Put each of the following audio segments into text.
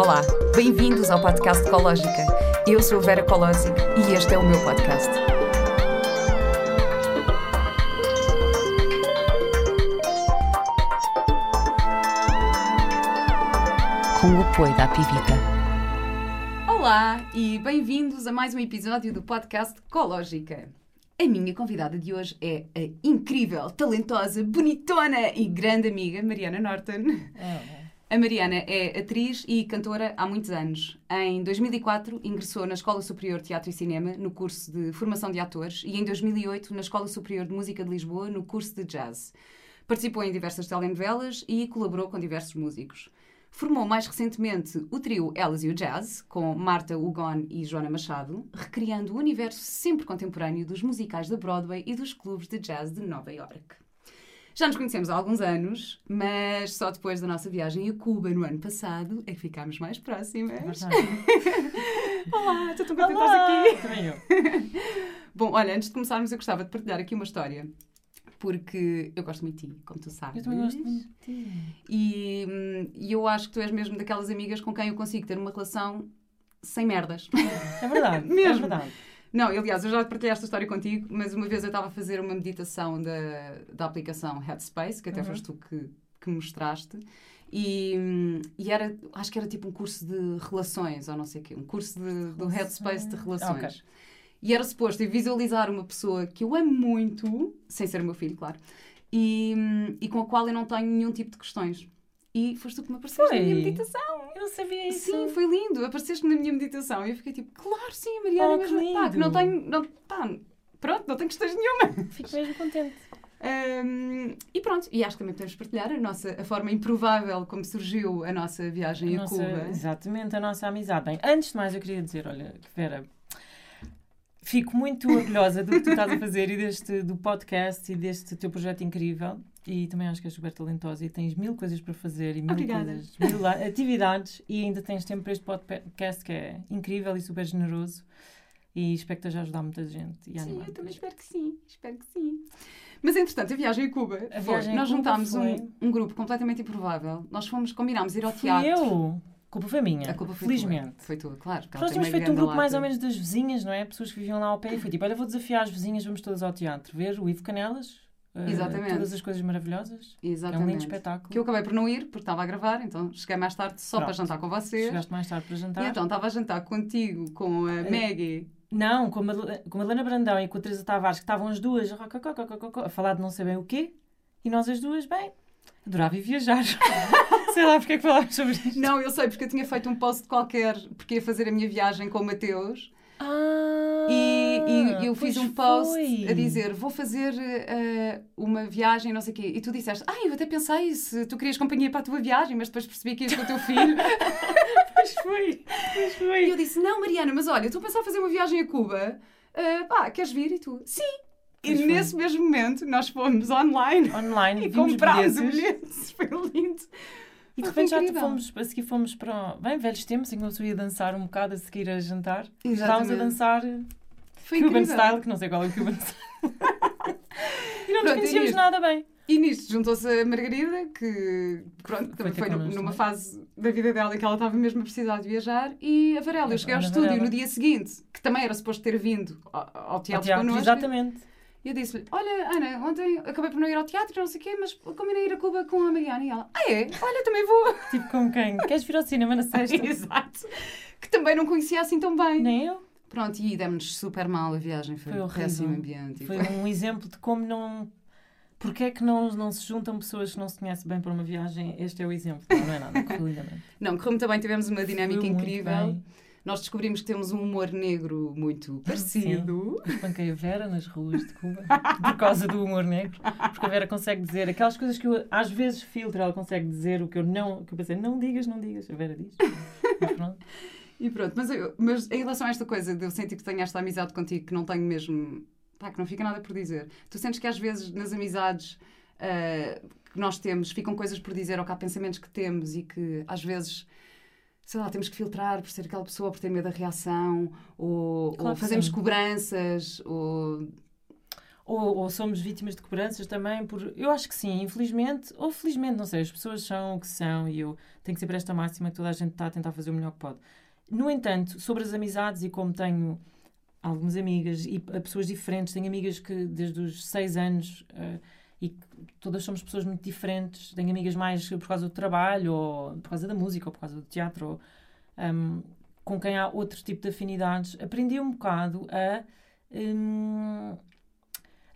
Olá, bem-vindos ao podcast Ecológica. Eu sou a Vera Colosic e este é o meu podcast. Com o apoio da Pivita. Olá e bem-vindos a mais um episódio do podcast Ecológica. A minha convidada de hoje é a incrível, talentosa, bonitona e grande amiga Mariana Norton. A Mariana é atriz e cantora há muitos anos. Em 2004 ingressou na Escola Superior de Teatro e Cinema no curso de Formação de Atores e em 2008 na Escola Superior de Música de Lisboa no curso de Jazz. Participou em diversas telenovelas e colaborou com diversos músicos. Formou mais recentemente o trio Elas e o Jazz, com Marta Hugon e Joana Machado, recriando o universo sempre contemporâneo dos musicais da Broadway e dos clubes de jazz de Nova York. Já nos conhecemos há alguns anos, mas só depois da nossa viagem a Cuba no ano passado é que ficámos mais próximas. É Olá, estou tão contente de aqui. Também eu. Bom, olha, antes de começarmos, eu gostava de partilhar aqui uma história. Porque eu gosto muito de ti, como tu sabes. Eu também gosto muito de ti. E, hum, e eu acho que tu és mesmo daquelas amigas com quem eu consigo ter uma relação sem merdas. É verdade. Mesmo. É verdade. Não, aliás, eu já partilhei esta história contigo, mas uma vez eu estava a fazer uma meditação da, da aplicação Headspace, que até Uhum. foste tu que, que mostraste, e, e era, acho que era tipo um curso de relações, ou não sei o quê, um curso de, do Headspace de relações. Ok. E era suposto visualizar uma pessoa que eu amo muito, sem ser o meu filho, claro, e, e com a qual eu não tenho nenhum tipo de questões. E foste tu que me apareceste na minha Foi? meditação. Eu não sabia isso. Sim, foi lindo. Apareceste na minha meditação e eu fiquei tipo, claro, sim, a Mariana Oh, é mesmo. que Pá, que não tenho. Não, pá, pronto, não tenho questões nenhuma. Fico mesmo contente. Ahm, e pronto, e acho que também podemos partilhar a, nossa, a forma improvável como surgiu a nossa viagem a, A nossa- Cuba. Exatamente, a nossa amizade. Bem, antes de mais, eu queria dizer, olha, Vera, fico muito orgulhosa do que tu estás a fazer e deste, do podcast e deste teu projeto incrível. E também acho que és super talentosa e tens mil coisas para fazer e mil Obrigada. coisas, mil atividades e ainda tens tempo para este podcast que é incrível e super generoso. E espero que esteja a ajudar muita gente. E Sim, eu também espero que sim, espero que sim. Mas entretanto, a viagem a Cuba, A foi, viagem nós Cuba juntámos foi- um, um grupo completamente improvável. Nós fomos, combinámos ir ao Fui teatro. eu. A culpa foi minha. A culpa foi Felizmente. tua. Foi tua, claro. Nós tínhamos feito um grupo mais ou menos das vizinhas, não é? Pessoas que viviam lá ao pé. E foi tipo: olha, vou desafiar as vizinhas, vamos todas ao teatro ver o Ivo Canelas. eh, Exatamente. todas as coisas maravilhosas. É um Exatamente. lindo espetáculo. Que eu acabei por não ir, porque estava a gravar, então cheguei mais tarde só para Pronto. jantar com vocês. Chegaste mais tarde para jantar. E então estava a jantar contigo, com a Eh, Maggie. Não, com a, com a Helena Brandão e com a Teresa Tavares, que estavam as duas a falar de não sei bem o quê. E nós as duas, bem, adorava ir viajar. sei lá porque é que falámos sobre isto. Não, eu sei, porque eu tinha feito um post qualquer, porque ia fazer a minha viagem com o Mateus. Ah, E, e eu fiz um post foi. a dizer: Vou fazer eh, uma viagem, não sei o quê. E tu disseste: Ah, eu até pensei se tu querias companhia para a tua viagem, mas depois percebi que ias com o teu filho. Pois foi, pois e foi. eu disse: Não, Mariana, mas olha, estou a pensar em fazer uma viagem a Cuba. Eh, pá, queres vir? E tu: Sim. E Pois foi. nesse mesmo momento nós fomos online Online, e comprámos bilhetes. bilhete. Foi lindo. E de foi repente já fomos, a seguir fomos para, bem, velhos tempos, em que pessoa ia dançar um bocado a seguir a jantar. Estávamos a Exatamente. dançar Foi Cuban incrível. Style, que não sei qual é o Cuban Style. e não nos Pronto, conhecíamos nada bem. E nisto juntou-se a Margarida, que pronto, também foi connosco numa também. fase da vida dela em que ela estava mesmo a precisar de viajar, e a Varela. Eu cheguei ao estúdio no dia seguinte, que também era suposto ter vindo ao, ao Ao teatro, teatro, connosco. exatamente. E eu disse-lhe: Olha, Ana, ontem acabei por não ir ao teatro, não sei o quê, mas combinei ir a Cuba com a Mariana. E ela: Ah, é? Olha, também vou. Tipo com quem? Queres vir ao cinema na sexta? Exato. Que também não conhecia assim tão bem. Nem eu. Pronto, e demos super mal a viagem. Foi, Foi um péssimo ambiente. Foi um exemplo de como não. Porquê é que não, não se juntam pessoas que não se conhecem bem para uma viagem? Este é o exemplo. Não, não é nada, correu lindamente. Não, correu muito bem, tivemos uma dinâmica muito incrível. Nós descobrimos que temos um humor negro muito parecido. Espanquei a Vera nas ruas de Cuba por causa do humor negro. Porque a Vera consegue dizer aquelas coisas que eu às vezes filtro, ela consegue dizer o que eu não. que eu pensei, não digas, não digas. A Vera diz. Mas pronto. E pronto, mas, eu- mas em relação a esta coisa de eu sentir que tenho esta amizade contigo que não tenho mesmo. pá, que não fica nada por dizer. Tu sentes que às vezes nas amizades ah, que nós temos ficam coisas por dizer ou que há pensamentos que temos e que às vezes. Sei lá, temos que filtrar por ser aquela pessoa, por ter medo da reação, ou, Claro ou fazemos sim. cobranças, ou. ou, ou, somos vítimas de cobranças também por eu acho que sim infelizmente ou felizmente não sei as pessoas são o que são e eu tenho que ser para esta máxima que toda a gente está a tentar fazer o melhor que pode no entanto sobre as amizades e como tenho algumas amigas e pessoas diferentes tenho amigas que desde os seis anos uh, e todas somos pessoas muito diferentes tenho amigas mais por causa do trabalho ou por causa da música ou por causa do teatro ou, um, com quem há outro tipo de afinidades aprendi um bocado a um,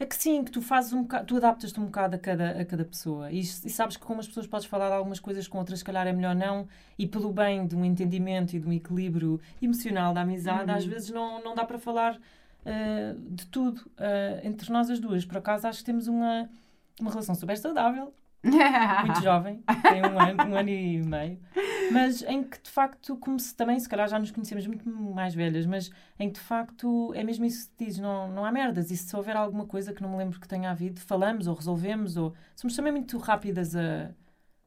que sim, que tu fazes um bocado, tu adaptas-te um bocado a cada, a cada pessoa e, e, sabes que com umas pessoas podes falar de algumas coisas, com outras, se calhar, é melhor não, e pelo bem de um entendimento e de um equilíbrio emocional da amizade, uhum. às vezes não, não dá para falar uh, de tudo uh, entre nós as duas. Por acaso, acho que temos uma, uma relação super saudável, muito jovem, tem um ano, um ano e meio mas em que de facto, como se também, se calhar já nos conhecemos muito mais velhas, mas em que de facto é mesmo isso que diz, não, não há merdas. E se houver alguma coisa que não me lembro que tenha havido, falamos ou resolvemos, ou somos também muito rápidas a.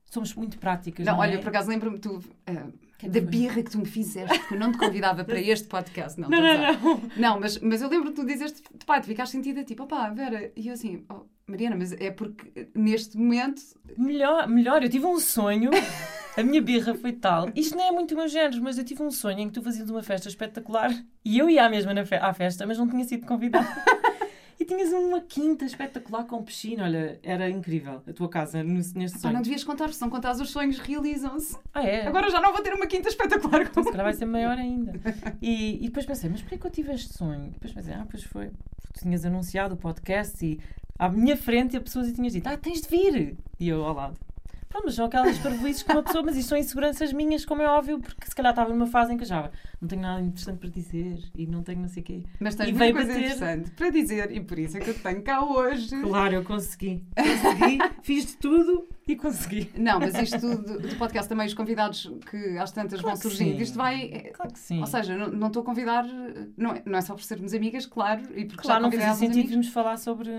Somos muito práticas. Não, não olha, é? por acaso lembro-me tu. Uh, da birra que tu me fizeste, que eu não te convidava para este podcast. Não, não, não, não. não. mas, mas eu lembro que tu dizeste, pá, tu ficaste sentida tipo, opá, Vera, e eu assim, oh, Mariana, mas é porque neste momento. Melhor, melhor, eu tive um sonho. A minha birra foi tal. Isto nem é muito meu género, mas eu tive um sonho em que tu fazias uma festa espetacular e eu ia à mesma fe à festa, mas não tinha sido convidada. E tinhas uma quinta espetacular com piscina. Olha, era incrível a tua casa neste sonho. Ah, não devias contar, se não contares os sonhos realizam-se. Ah, é? Agora já não vou ter uma quinta espetacular. Então, se calhar vai ser maior ainda. E, e depois pensei, mas porquê que eu tive este sonho? Depois pensei, ah, pois foi. Tu tinhas anunciado o podcast e à minha frente a pessoas e tinhas dito, ah, tens de vir. E eu ao lado. Pronto, mas são aquelas parvoices com uma pessoa, mas isto são inseguranças minhas, como é óbvio, porque se calhar estava numa fase em que já não tenho nada interessante para dizer e não tenho não sei o quê. Mas tens e muita coisa bater... interessante para dizer e por isso é que eu te tenho cá hoje. Claro, eu consegui. Consegui, fiz de tudo e consegui. Não, mas isto do, do podcast também, os convidados que às tantas claro vão surgindo, isto vai. Claro que sim. Ou seja, não, não estou a convidar, não é, não é só por sermos amigas, claro, e porque claro, já não fazia sentido virmos falar sobre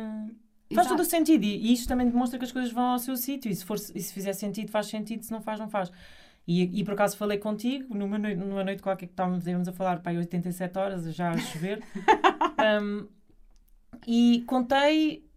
Faz todo o sentido e, isto também demonstra que as coisas vão ao seu sítio. E se, for, e se fizer sentido, faz sentido. Se não faz, não faz. E, e por acaso falei contigo numa noite, numa noite qualquer que estávamos a falar, para 87 horas, já a chover. um, e contei,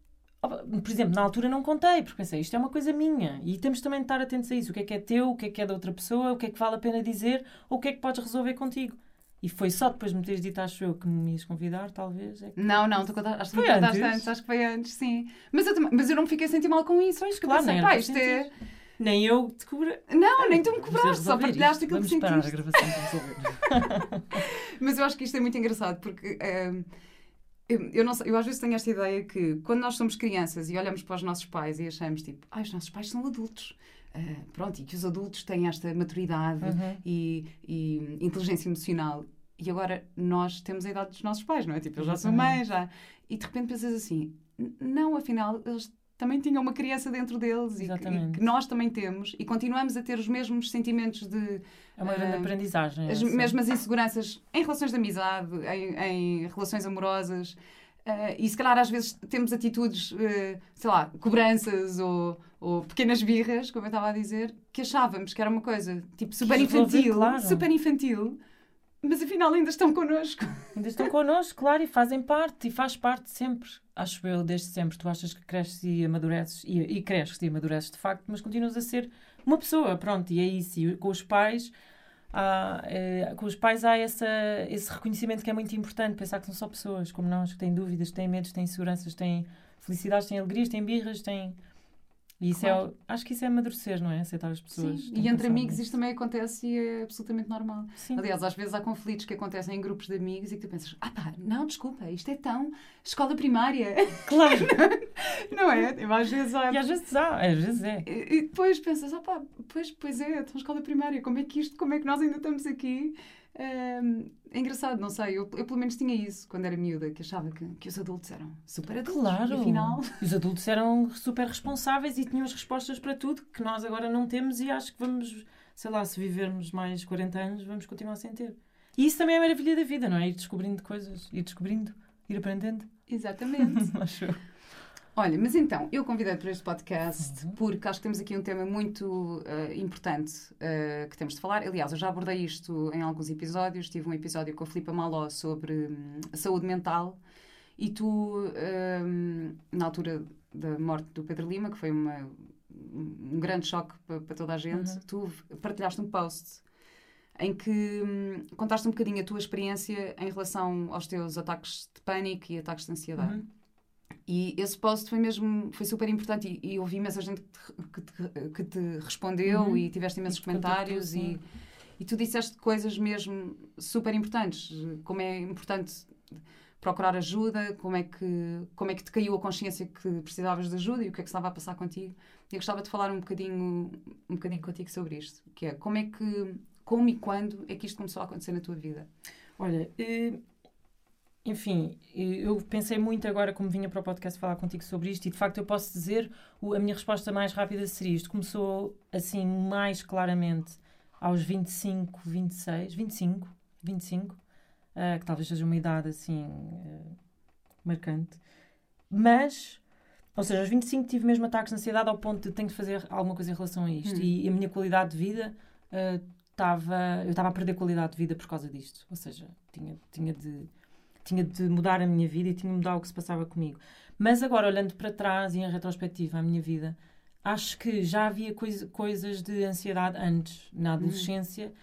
por exemplo, na altura não contei, porque pensei, isto é uma coisa minha. E temos também de estar atentos a isso. O que é que é teu, o que é que é da outra pessoa, o que é que vale a pena dizer, ou o que é que podes resolver contigo. E foi só depois de me teres dito, acho eu, que me ias convidar, talvez. É que... Não, não, tu contaste, acho que foi antes. antes. Acho que foi antes, sim. Mas eu, mas eu não me fiquei a sentir mal com isso. Acho que claro, pensei, pá, isto é... Nem eu te cobra. Não, nem tu me cobraste, só partilhaste aquilo Vamos que sentiste. Vamos parar a gravação para resolver. mas eu acho que isto é muito engraçado, porque... Um, eu, eu, não sei, eu às vezes tenho esta ideia que quando nós somos crianças e olhamos para os nossos pais e achamos tipo, ah, os nossos pais são adultos. Uh, pronto, e que os adultos têm esta maturidade uhum. e, e inteligência emocional e agora nós temos a idade dos nossos pais, não é? Tipo, eu já sou mãe, já. E de repente pensas assim, não, afinal, eles também tinham uma criança dentro deles e que, e que, nós também temos e continuamos a ter os mesmos sentimentos de. É uma grande uh, aprendizagem. As essa. mesmas inseguranças em relações de amizade, em, em relações amorosas. Uh, e se calhar às vezes temos atitudes, uh, sei lá, cobranças ou, ou, pequenas birras, como eu estava a dizer, que achávamos que era uma coisa tipo super infantil, claro. super infantil, mas afinal ainda estão connosco. Ainda estão connosco, claro, e fazem parte, e faz parte sempre. Acho eu, desde sempre. Tu achas que cresces e amadureces, e, e cresces e amadureces de facto, mas continuas a ser uma pessoa, pronto, e é isso. E com os pais, há, é, com os pais há essa, esse reconhecimento que é muito importante, pensar que são só pessoas, como nós, que têm dúvidas, têm medos, têm inseguranças, têm felicidades, têm alegrias, têm birras, têm e isso é claro. é, acho que isso é amadurecer, não é? Aceitar as pessoas. Sim. E entre amigos nisso. isto também acontece e é absolutamente normal. Sim. Aliás, às vezes há conflitos que acontecem em grupos de amigos e que tu pensas, ah pá, não, desculpa, isto é tão escola primária. Claro. não é? Às vezes há. E às vezes há, às vezes é. E, e depois pensas, ah pá, pois, pois é, tão escola primária, como é que isto, como é que nós ainda estamos aqui? É, é engraçado, não sei. Eu, eu, pelo menos tinha isso quando era miúda, que achava que, que os adultos eram super adultos. Claro! E afinal... Os adultos eram super responsáveis e tinham as respostas para tudo que nós agora não temos e acho que vamos, sei lá, se vivermos mais 40 anos, vamos continuar sem ter. E isso também é a maravilha da vida, não é? Ir descobrindo coisas, ir descobrindo, ir aprendendo. Exatamente. acho Olha, mas então, eu convidei para este podcast uhum. porque acho que temos aqui um tema muito uh, importante uh, que temos de falar. Aliás, eu já abordei isto em alguns episódios. Tive um episódio com a Filipa Maló sobre um, saúde mental E tu, um, na altura da morte do Pedro Lima, que foi uma, um grande choque para, para toda a gente, uhum. tu partilhaste um post em que hum, contaste um bocadinho a tua experiência em relação aos teus ataques de pânico e ataques de ansiedade. Uhum. E esse post foi mesmo, foi super importante e, e ouvi imensa gente que te, que te, respondeu uhum. e tiveste imensos comentários e, e tu disseste coisas mesmo super importantes, como é importante procurar ajuda, como é que como é que te caiu a consciência que precisavas de ajuda e o que é que estava a passar contigo. E eu gostava de falar um bocadinho um bocadinho contigo sobre isto, que é como é que como e quando é que isto começou a acontecer na tua vida? Olha, eh, enfim, eu pensei muito agora, como vinha para o podcast falar contigo sobre isto, e de facto eu posso dizer, a minha resposta mais rápida seria isto. Começou assim mais claramente aos 25, 26, 25, 25, uh, que talvez seja uma idade assim uh, marcante. Mas, ou seja, aos 25 tive mesmo ataques de ansiedade ao ponto de tenho de fazer alguma coisa em relação a isto. Hum. E a minha qualidade de vida estava. Uh, eu estava a perder qualidade de vida por causa disto. Ou seja, tinha, tinha de tinha de mudar a minha vida e tinha de mudar o que se passava comigo. Mas agora, olhando para trás e em retrospectiva à minha vida, acho que já havia coisa, coisas de ansiedade antes, na adolescência, uhum.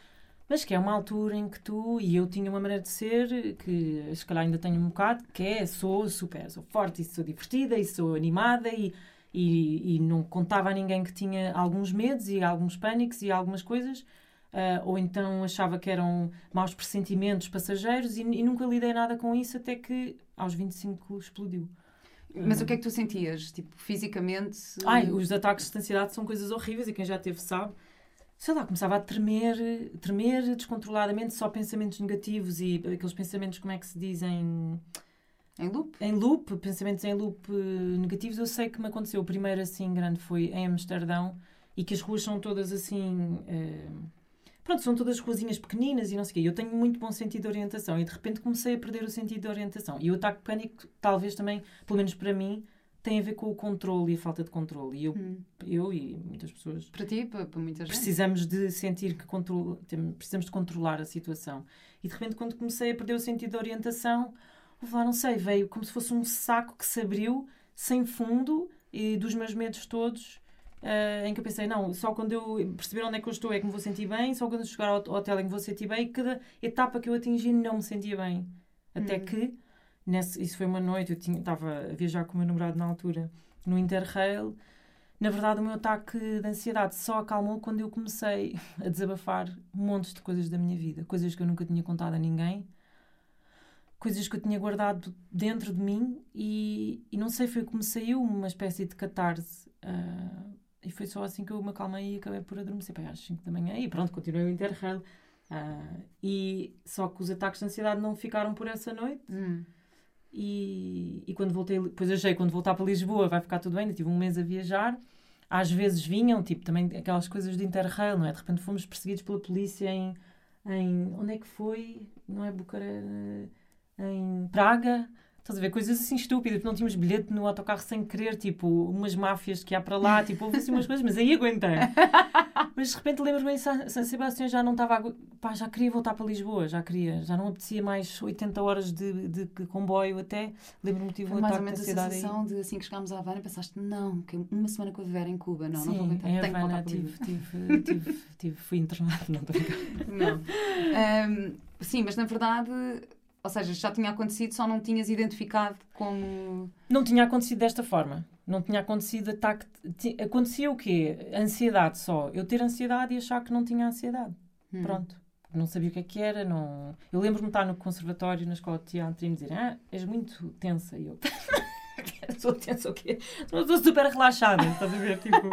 mas que é uma altura em que tu e eu tinha uma maneira de ser, que se calhar ainda tenho um bocado, que é sou super, sou forte e sou divertida e sou animada e, e, e não contava a ninguém que tinha alguns medos e alguns pânicos e algumas coisas Uh, ou então achava que eram maus pressentimentos passageiros e, e, nunca lidei nada com isso até que aos 25 explodiu. Mas uh, o que é que tu sentias? Tipo, fisicamente? Ai, os ataques de ansiedade são coisas horríveis e quem já teve sabe. Sei lá, começava a tremer, tremer descontroladamente, só pensamentos negativos e aqueles pensamentos, como é que se dizem? Em loop? Em loop, pensamentos em loop uh, negativos. Eu sei que me aconteceu. O primeiro assim grande foi em Amsterdão e que as ruas são todas assim pronto, são todas ruazinhas pequeninas e não sei o quê. Eu tenho muito bom sentido de orientação e de repente comecei a perder o sentido de orientação. E o ataque de pânico, talvez também, pelo menos para mim, tem a ver com o controle e a falta de controle. E eu, hum. eu e muitas pessoas. Para ti, para, para muita gente. Precisamos de sentir que controle, precisamos de controlar a situação. E de repente, quando comecei a perder o sentido de orientação, lá, não sei, veio como se fosse um saco que se abriu sem fundo e dos meus medos todos uh, em que eu pensei, não, só quando eu perceber onde é que eu estou é que me vou sentir bem, só quando eu chegar ao hotel é que me vou sentir bem, e cada etapa que eu atingi não me sentia bem. Até hum. que, nesse, isso foi uma noite, eu estava a viajar com o meu namorado na altura, no Interrail, na verdade, o meu ataque de ansiedade só acalmou quando eu comecei a desabafar montes de coisas da minha vida, coisas que eu nunca tinha contado a ninguém, coisas que eu tinha guardado dentro de mim e, e não sei, foi como saiu uma espécie de catarse. Uh, e foi só assim que eu me acalmei e acabei por adormecer para às 5 da manhã e pronto, continuei o Interrail. Uh, e só que os ataques de ansiedade não ficaram por essa noite. Hum. E, e quando voltei, depois achei quando voltar para Lisboa vai ficar tudo bem. tive um mês a viajar. Às vezes vinham, tipo, também aquelas coisas de Interrail, não é? De repente fomos perseguidos pela polícia em. em onde é que foi? Não é Bucareste? Em Praga. Estás a ver? Coisas assim estúpidas, não tínhamos bilhete no autocarro sem querer, tipo, umas máfias que há para lá, tipo, houve assim umas coisas, mas aí aguentei. Mas de repente lembro-me em San, Sebastião já não estava. Pá, já queria voltar para Lisboa, já queria, já não apetecia mais 80 horas de, de, de comboio até. Lembro-me tive um mais ou menos a sensação aí. de assim que chegámos à Havana, pensaste, não, que uma semana que eu viver em Cuba, não, Sim, não vou aguentar, tenho Havana, tive, tive, tive, tive, fui internado, não estou Não. Um, sim, mas na verdade ou seja, já tinha acontecido, só não tinhas identificado como. Não tinha acontecido desta forma. Não tinha acontecido ataque. Acontecia o quê? Ansiedade só. Eu ter ansiedade e achar que não tinha ansiedade. Hum. Pronto. Não sabia o que é que era. Não... Eu lembro-me de estar no conservatório, na escola de teatro, e me dizer: Ah, és muito tensa. E eu. sou tensa o quê? Estou super relaxada. Estás a ver? Tipo.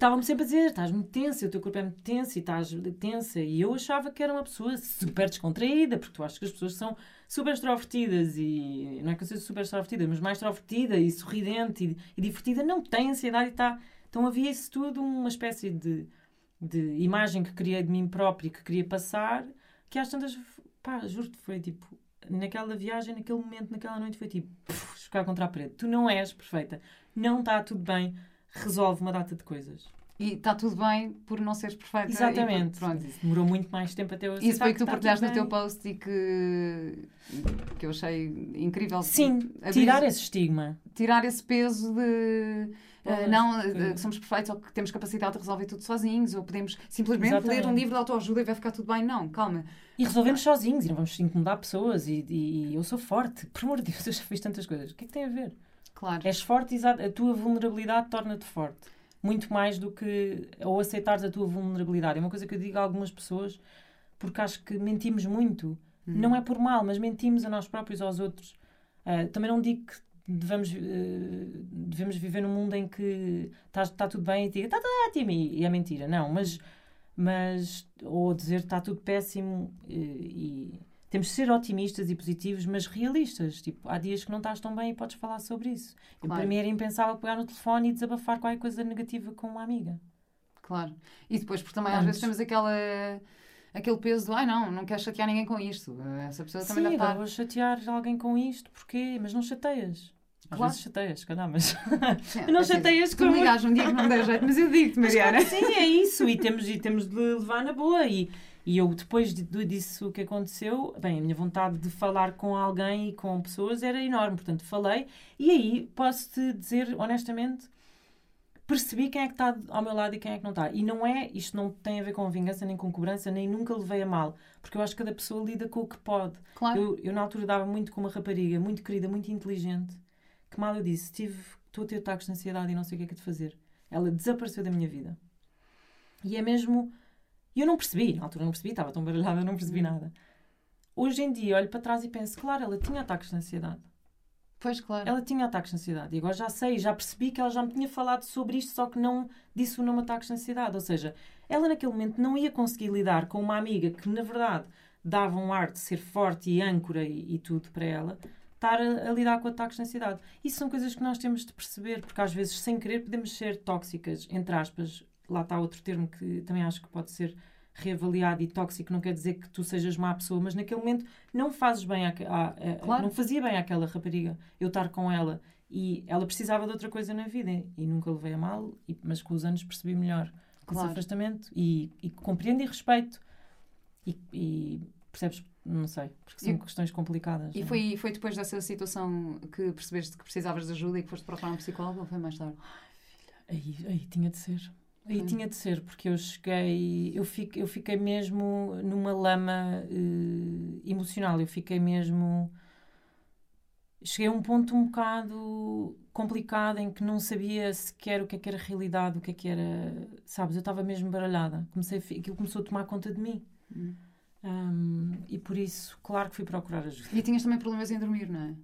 Estavam-me sempre a dizer: estás muito tensa, o teu corpo é muito tenso e estás tensa. E eu achava que era uma pessoa super descontraída, porque tu achas que as pessoas são super extrovertidas e não é que eu seja super extrovertida, mas mais extrovertida e sorridente e, e divertida, não tem ansiedade e está. Então havia isso tudo, uma espécie de, de imagem que criei de mim própria que queria passar, que às tantas, pá, juro-te, foi tipo, naquela viagem, naquele momento, naquela noite, foi tipo, ficar contra a parede. Tu não és perfeita, não está tudo bem resolve uma data de coisas. e está tudo bem por não seres perfeita. Exatamente. Pronto. Demorou muito mais tempo até eu Isso foi o que tu tá partilhaste no teu post e que, que eu achei incrível. Sim, tirar esse estigma. Tirar esse peso de. Uh, não, que somos perfeitos ou que temos capacidade de resolver tudo sozinhos ou podemos simplesmente Exatamente. ler um livro de autoajuda e vai ficar tudo bem. Não, calma. E resolvemos sozinhos e não vamos incomodar pessoas e, e, e eu sou forte. Por amor de Deus, eu já fiz tantas coisas. O que é que tem a ver? Claro. És forte, a tua vulnerabilidade torna-te forte muito mais do que ou aceitares a tua vulnerabilidade. É uma coisa que eu digo a algumas pessoas porque acho que mentimos muito. Hum. Não é por mal, mas mentimos a nós próprios aos outros. Uh, também não digo que devemos, uh, devemos viver num mundo em que está tá tudo bem e diga está tudo ótimo e, e é mentira. Não, mas, mas ou dizer está tudo péssimo e, e temos de ser otimistas e positivos, mas realistas. Tipo, há dias que não estás tão bem e podes falar sobre isso. Claro. para mim era impensável pegar no telefone e desabafar qualquer coisa negativa com uma amiga. Claro. E depois, porque também Antes. às vezes temos aquela aquele peso do ai não, não quero chatear ninguém com isto. Essa pessoa também Sim, deve estar. vou chatear alguém com isto, porquê? Mas não chateias. Às claro. vezes chateias, calhar, mas é, não chateias com. Tu me um dia que não der jeito, mas eu digo-te, Mariana. sim, é isso, e temos, e temos de levar na boa. E, e eu, depois de, disso que aconteceu, bem, a minha vontade de falar com alguém e com pessoas era enorme. Portanto, falei. E aí, posso-te dizer, honestamente, percebi quem é que está ao meu lado e quem é que não está. E não é, isto não tem a ver com vingança, nem com cobrança, nem nunca levei a mal. Porque eu acho que cada pessoa lida com o que pode. Claro. Eu, eu na altura dava muito com uma rapariga, muito querida, muito inteligente, que mal eu disse, tive, estou a ter ataques de ansiedade e não sei o que é que é de fazer. Ela desapareceu da minha vida. E é mesmo e eu não percebi, na altura não percebi, estava tão baralhada, não percebi hum. nada. Hoje em dia olho para trás e penso, claro, ela tinha ataques de ansiedade. Pois, claro. Ela tinha ataques de ansiedade. E agora já sei, já percebi que ela já me tinha falado sobre isto, só que não disse o nome ataques de ansiedade. Ou seja, ela naquele momento não ia conseguir lidar com uma amiga que, na verdade, dava um ar de ser forte e âncora e, e tudo para ela, estar a, a, lidar com ataques de ansiedade. Isso são coisas que nós temos de perceber, porque às vezes, sem querer, podemos ser tóxicas, entre aspas. Lá está outro termo que também acho que pode ser reavaliado e tóxico não quer dizer que tu sejas má pessoa, mas naquele momento não fazes bem a, a, a, claro. não fazia bem àquela rapariga eu estar com ela e ela precisava de outra coisa na vida e nunca levei a mal, e, mas com os anos percebi melhor claro. esse afastamento e, e compreendo e respeito e, e, percebes, não sei, porque são e, questões complicadas. E foi, foi depois dessa situação que percebeste que precisavas de ajuda e que foste procurar um psicólogo ou foi mais tarde? Ai, aí, aí tinha de ser. Aí hum. tinha de ser, porque eu cheguei, eu fiquei, eu fiquei mesmo numa lama uh, emocional, eu fiquei mesmo. Cheguei a um ponto um bocado complicado em que não sabia sequer o que é que era realidade, o que é que era. Sabes, eu estava mesmo baralhada. Comecei, aquilo começou a tomar conta de mim. Hum. Um, e por isso, claro que fui procurar ajuda. E tinhas também problemas em dormir, não é?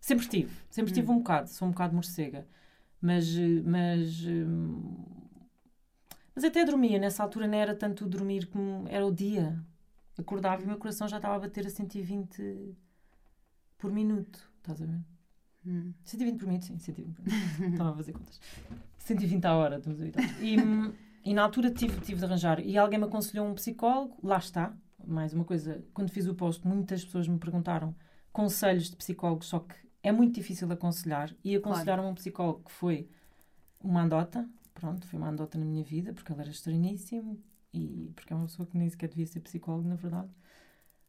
Sempre tive, sempre tive hum. um bocado, sou um bocado morcega. Mas, mas hum, mas até dormia, nessa altura não era tanto dormir como era o dia. Acordava e o meu coração já estava a bater a 120 por minuto. Estás a ver? Hum. 120 por minuto, sim, 120 por minuto. estava a fazer contas. 120 à hora, estamos a ver. E, e na altura tive, tive de arranjar. E alguém me aconselhou um psicólogo, lá está. Mais uma coisa, quando fiz o post, muitas pessoas me perguntaram conselhos de psicólogos, só que é muito difícil aconselhar. E aconselharam claro. um psicólogo que foi uma andota, pronto, foi uma andota na minha vida, porque ela era estranhíssimo e porque é uma pessoa que nem sequer devia ser psicólogo, na verdade.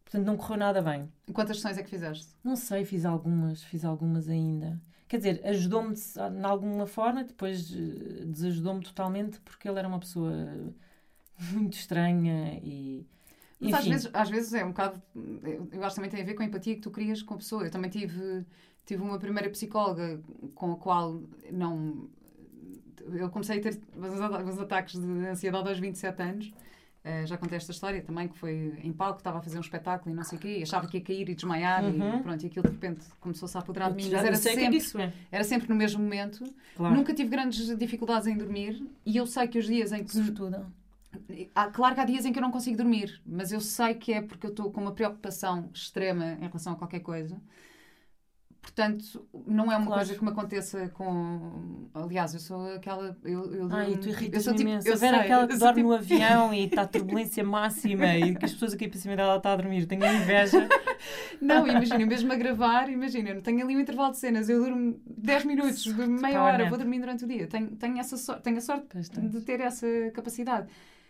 Portanto, não correu nada bem. Quantas sessões é que fizeste? Não sei, fiz algumas, fiz algumas ainda. Quer dizer, ajudou-me de alguma forma, depois eh, desajudou-me totalmente porque ele era uma pessoa muito estranha e. Mas às vezes, às vezes é um bocado. Eu acho que também tem a ver com a empatia que tu crias com a pessoa. Eu também tive, tive uma primeira psicóloga com a qual não eu comecei a ter os ataques de ansiedade aos 27 anos. Uh, já contei esta história também, que foi em palco, estava a fazer um espetáculo e não sei o quê, achava que ia cair e desmaiar uhum. e pronto, e aquilo de repente começou-se a apoderar de mim. Mas era sempre, que é. era sempre no mesmo momento. Claro. Nunca tive grandes dificuldades em dormir e eu sei que os dias em que. Sobretudo. Há, claro que há dias em que eu não consigo dormir, mas eu sei que é porque eu estou com uma preocupação extrema em relação a qualquer coisa Portanto, não é uma claro. coisa que me aconteça com. Aliás, eu sou aquela. Eu, eu Ai, tu irritas-me tipo, imenso. Eu ver aquela que dorme tipo... no avião e está turbulência máxima e que as pessoas aqui para cima dela estão a dormir. Tenho inveja. Não, imagina, mesmo a gravar, imagina, eu tenho ali um intervalo de cenas, eu durmo 10 minutos, durmo meia hora, vou dormir durante o dia. Tenho, tenho, essa so tenho a sorte de ter essa capacidade.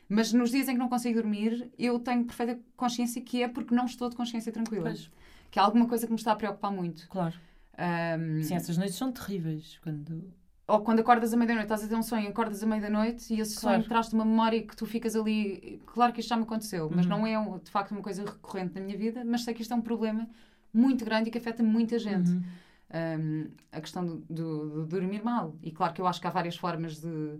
Mas nos dias em que não consigo dormir, eu tenho perfeita consciência que é porque não estou de consciência tranquila. Pois. Que é alguma coisa que me está a preocupar muito. Claro. Um, Sim, essas noites são terríveis. Quando... Ou quando acordas à meia-noite, estás a ter um sonho, acordas à meia-noite e esse claro. sonho traz-te uma memória que tu ficas ali. Claro que isto já me aconteceu, mas uhum. não é de facto uma coisa recorrente na minha vida, mas sei que isto é um problema muito grande e que afeta muita gente. Uhum. Um, a questão do, do, do, dormir mal. E claro que eu acho que há várias formas de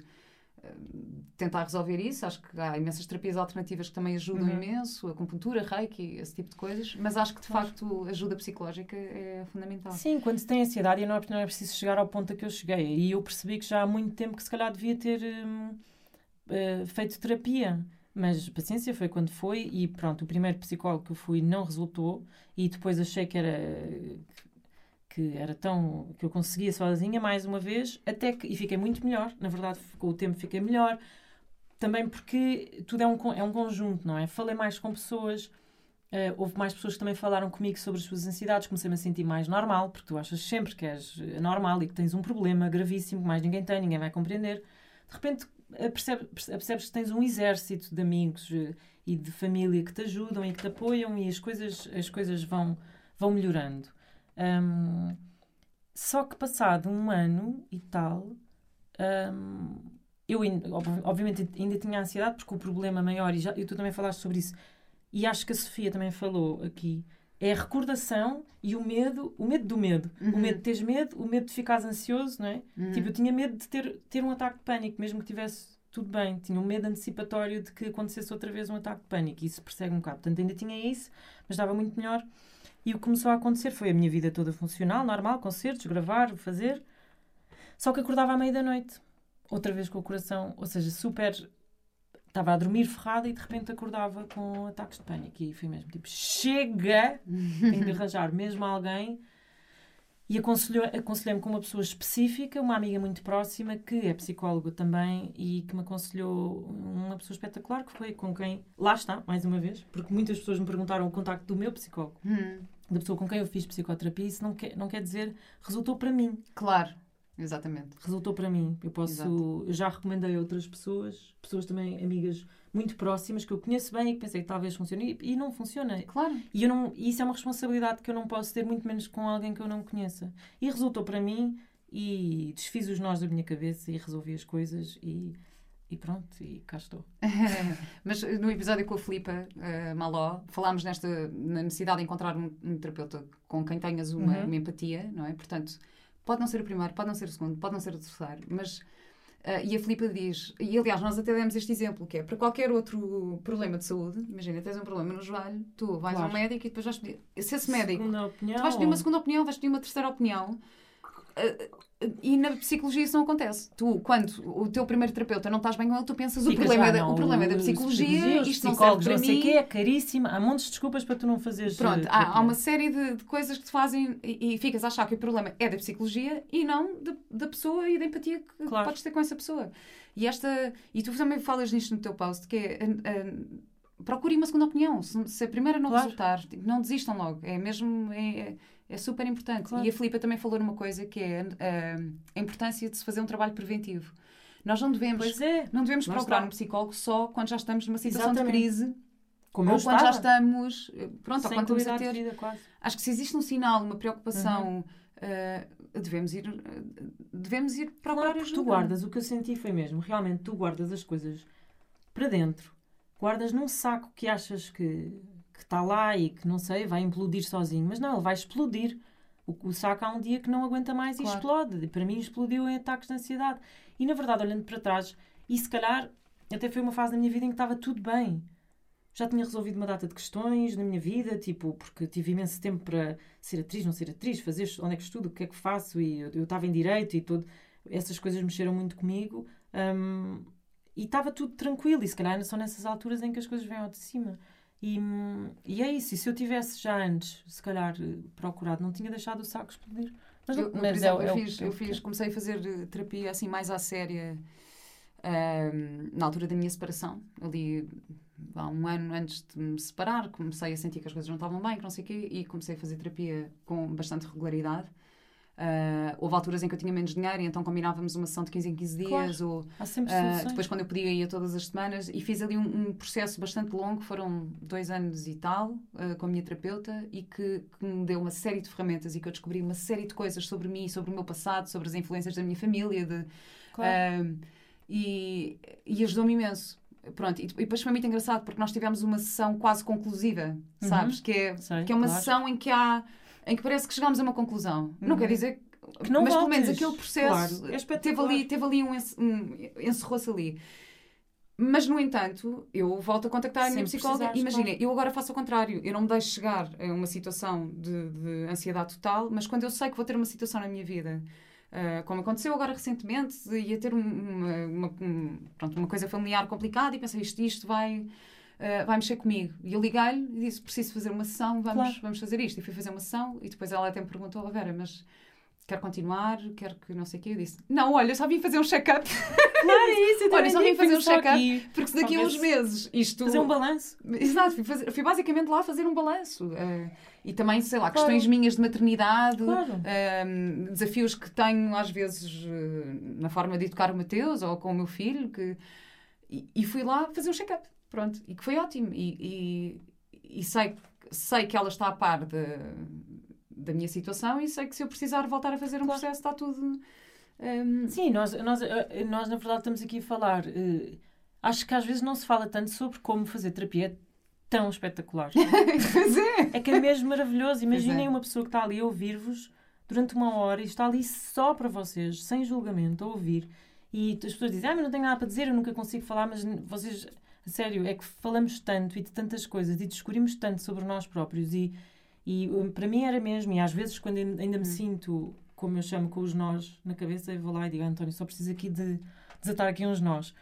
tentar resolver isso. Acho que há imensas terapias alternativas que também ajudam uhum. imenso, acupuntura, reiki, esse tipo de coisas, mas acho que de facto ajuda psicológica é fundamental. Sim, quando se tem ansiedade não é, não é preciso chegar ao ponto a que eu cheguei. E eu percebi que já há muito tempo que se calhar devia ter hum, uh, feito terapia. Mas paciência foi quando foi, e pronto, o primeiro psicólogo que eu fui não resultou, e depois achei que era que era tão que eu conseguia sozinha mais uma vez até que e fiquei muito melhor. Na verdade com o tempo fiquei melhor. Também porque tudo é um é um conjunto não é? Falei mais com pessoas uh, houve mais pessoas que também falaram comigo sobre as suas ansiedades comecei -me a sentir mais normal porque tu achas sempre que és normal e que tens um problema gravíssimo que mais ninguém tem ninguém vai compreender. De repente percebes, percebes que tens um exército de amigos e de família que te ajudam e que te apoiam e as coisas as coisas vão vão melhorando um, só que passado um ano e tal, um, eu obviamente ainda tinha ansiedade porque o problema maior, e, já, e tu também falaste sobre isso, e acho que a Sofia também falou aqui, é a recordação e o medo, o medo do medo. Uhum. O medo de teres medo, o medo de ficares ansioso, não é? Uhum. Tipo, eu tinha medo de ter, ter um ataque de pânico, mesmo que tivesse tudo bem. Tinha um medo antecipatório de que acontecesse outra vez um ataque de pânico. E isso persegue um bocado. Portanto, ainda tinha isso, mas estava muito melhor. E o que começou a acontecer foi a minha vida toda funcional, normal, concertos, gravar, fazer. Só que acordava à meia da noite, outra vez com o coração, ou seja, super. Estava a dormir ferrada e de repente acordava com ataques de pânico. E fui mesmo tipo: chega! Tenho de arranjar mesmo alguém. E aconselhei-me com uma pessoa específica, uma amiga muito próxima, que é psicóloga também e que me aconselhou uma pessoa espetacular, que foi com quem. Lá está, mais uma vez, porque muitas pessoas me perguntaram o contacto do meu psicólogo. Hum da pessoa com quem eu fiz psicoterapia, isso não quer, não quer dizer resultou para mim. Claro, exatamente. Resultou para mim. Eu posso. Eu já recomendei a outras pessoas, pessoas também amigas muito próximas que eu conheço bem e que pensei que talvez funcione e, e não funciona. Claro. E eu não, isso é uma responsabilidade que eu não posso ter, muito menos com alguém que eu não conheça. E resultou para mim e desfiz os nós da minha cabeça e resolvi as coisas e e pronto, e cá estou. Mas no episódio com a Filipa uh, Maló, falámos nesta na necessidade de encontrar um, um terapeuta com quem tenhas uma, uhum. uma, empatia, não é? Portanto, pode não ser o primeiro, pode não ser o segundo, pode não ser o terceiro, mas. Uh, e a Filipa diz, e aliás, nós até demos este exemplo, que é para qualquer outro problema de saúde, imagina, tens um problema no joelho, tu vais claro. ao médico e depois vais pedir. Se esse médico. Opinião, tu vais pedir uma segunda opinião, vais pedir uma terceira opinião. E na psicologia isso não acontece. Tu, quando o teu primeiro terapeuta não estás bem com ele, tu pensas o problema, da, o problema é da psicologia, isto não serve para mim. Que é caríssimo, há montes de desculpas para tu não fazeres. Pronto, há, há, uma série de, de, coisas que te fazem e, e, ficas a achar que o problema é da psicologia e não de, da pessoa e da empatia que claro. podes ter com essa pessoa. E esta e tu também falas nisto no teu post, que é. Uh, procure uma segunda opinião. Se, se a primeira não claro. resultar, tipo, não desistam logo. É mesmo. É, é super importante. Claro. E a Filipa também falou numa coisa que é uh, a importância de se fazer um trabalho preventivo. Nós não devemos, é. não devemos procurar está. um psicólogo só quando já estamos numa situação Exatamente. de crise. Como ou quando já estamos. Eh, pronto, Sem ou quando estamos a ter. Vida, acho que se existe um sinal, uma preocupação. Uhum. Uh, devemos ir devemos ir procurar claro, ajuda. Tu guardas, o que eu senti foi mesmo, realmente tu guardas as coisas para dentro. Guardas num saco que achas que que está lá e que não sei, vai implodir sozinho. Mas não, ele vai explodir. O, o saco há um dia que não aguenta mais claro. e explode. Para mim explodiu em ataques de ansiedade. E na verdade, olhando para trás, e se calhar até foi uma fase da minha vida em que estava tudo bem. Já tinha resolvido uma data de questões na minha vida, tipo, porque tive imenso tempo para ser atriz, não ser atriz, fazer onde é que estudo, o que é que faço, e eu, eu estava em direito e tudo. Essas coisas mexeram muito comigo. Um, e estava tudo tranquilo, e se calhar são nessas alturas em que as coisas vêm ao de cima. E, e é isso. E se eu tivesse já antes, se calhar, procurado, não tinha deixado o saco explodir. Mas, eu, mas exemplo, é, eu, fiz, eu fiz, comecei a fazer terapia assim mais à séria uh, na altura da minha separação. Ali há um ano antes de me separar, comecei a sentir que as coisas não estavam bem, que não sei o quê, e comecei a fazer terapia com bastante regularidade. Uh, houve alturas em que eu tinha menos dinheiro e então combinávamos uma sessão de 15 em 15 dias. Claro. Ou, Há sempre uh, depois, quando eu podia, ia todas as semanas e fiz ali um, um processo bastante longo, foram dois anos e tal, uh, com a minha terapeuta e que, que, me deu uma série de ferramentas e que eu descobri uma série de coisas sobre mim, sobre o meu passado, sobre as influências da minha família. De, claro. e, e ajudou-me imenso. Pronto, e, depois foi muito engraçado porque nós tivemos uma sessão quase conclusiva, uhum. sabes? Que é, Sei, que é uma claro. sessão em que há em que parece que chegámos a uma conclusão. Uhum. Não quer dizer que não mas voltes. pelo menos aquele processo claro. é teve ali, teve ali um, um encerrou-se ali. Mas, no entanto, eu volto a contactar a minha psicóloga. Imagina, claro. eu agora faço o contrário. Eu não me deixo chegar a uma situação de, de, ansiedade total, mas quando eu sei que vou ter uma situação na minha vida, uh, como aconteceu agora recentemente, ia ter uma, uma, um, pronto, uma coisa familiar complicada e pensei, isto, isto vai uh, vai mexer comigo. E eu liguei-lhe e disse: preciso fazer uma sessão, vamos, claro. vamos fazer isto. E fui fazer uma sessão e depois ela até me perguntou: oh, Vera, mas quer continuar, quer que não sei o quê. Eu disse, não, olha, eu só vim fazer um check-up. Claro, é isso. Eu olha, só vim fazer um check-up, porque se daqui a uns meses isto... Fazer um balanço. Exato, fui, fazer, fui basicamente lá fazer um balanço. Uh, e também, sei lá, claro. questões minhas de maternidade, claro. uh, desafios que tenho às vezes uh, na forma de educar o Mateus ou com o meu filho, que... E, e fui lá fazer um check-up. Pronto, e que foi ótimo. E, e, e, sei, sei que ela está a par de, da minha situação e sei que se eu precisar voltar a fazer um claro. processo está tudo. Um... Sim, nós, nós, eh, nós na verdade estamos aqui a falar. Uh, acho que às vezes não se fala tanto sobre como fazer terapia tão espetacular. pois é. É que é mesmo maravilhoso. Imaginem é. uma pessoa que está ali a ouvir-vos durante uma hora e está ali só para vocês, sem julgamento, a ouvir. E as pessoas dizem, ah, mas não tenho nada para dizer, eu nunca consigo falar, mas vocês sério, é que falamos tanto e de tantas coisas e descobrimos tanto sobre nós próprios e, e um, para mim era mesmo, e às vezes quando ainda me hum. sinto, como eu chamo, com os nós na cabeça, eu vou lá e digo, António, só preciso aqui de desatar aqui uns nós.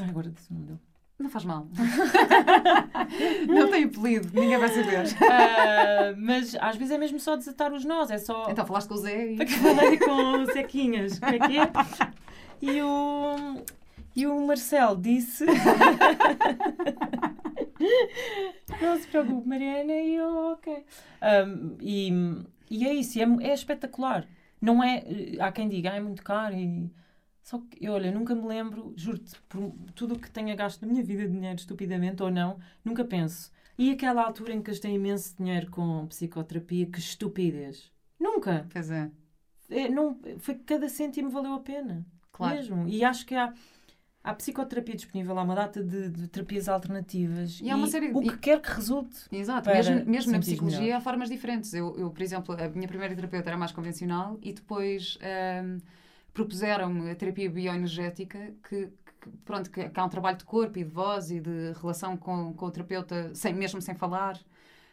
Ah, agora disse o nome dele. Não faz mal. não tem apelido, ninguém vai saber. Uh, mas às vezes é mesmo só desatar os nós, é só. Então falaste com o Zé e. Falei com o Zequinhas, como é que é? E o. E o Marcelo disse. não se preocupe, Mariana, e eu, ok. Um, e, e é isso, é, é espetacular. Não é. Há quem diga, ah, é muito caro e. Só que, eu, olha, nunca me lembro, juro-te, por tudo o que tenha gasto na minha vida de dinheiro estupidamente ou não, nunca penso. E aquela altura em que gastei imenso dinheiro com psicoterapia, que estupidez. Nunca. Pois é. é não, foi cada cêntimo valeu a pena. Claro. Mesmo. E acho que há há psicoterapia disponível, há uma data de, de terapias alternativas. E, há uma série o que quer que resulte. Exato, mesmo, mesmo na psicologia melhor. há formas diferentes. Eu, eu, por exemplo, a minha primeira terapeuta era mais convencional e depois um, propuseram-me a terapia bioenergética que, que pronto, que, que, há um trabalho de corpo e de voz e de relação com, com o terapeuta, sem, mesmo sem falar.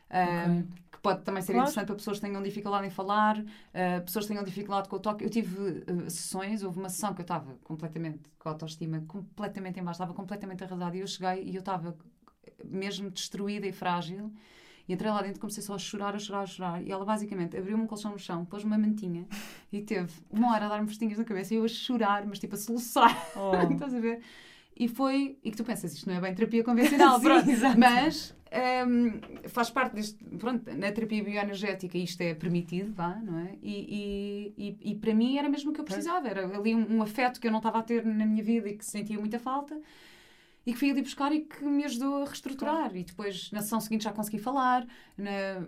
Okay. que pode também ser claro. interessante para pessoas que tenham dificuldade em falar, uh, pessoas que tenham dificuldade com o toque. Eu tive uh, sessões, houve uma sessão que eu estava completamente com a autoestima completamente em baixo, estava completamente arrasada e eu cheguei e eu estava mesmo destruída e frágil. E entrei lá dentro e comecei só a chorar, a chorar, a chorar. E ela basicamente abriu-me um colchão no chão, pôs-me uma mantinha e teve uma hora a dar-me festinhas na cabeça e eu a chorar, mas tipo a soluçar. Oh. Estás a ver? E foi. E que tu pensas, isto não é bem terapia convencional, Sim, pronto. Mas um, faz parte deste. Pronto, na terapia bioenergética isto é permitido, vá, não é? E, e, e, e para mim era mesmo o que eu precisava. Era ali um, um, afeto que eu não estava a ter na minha vida e que sentia muita falta e que fui ali buscar e que me ajudou a reestruturar. Claro. E depois, na sessão seguinte, já consegui falar. Na...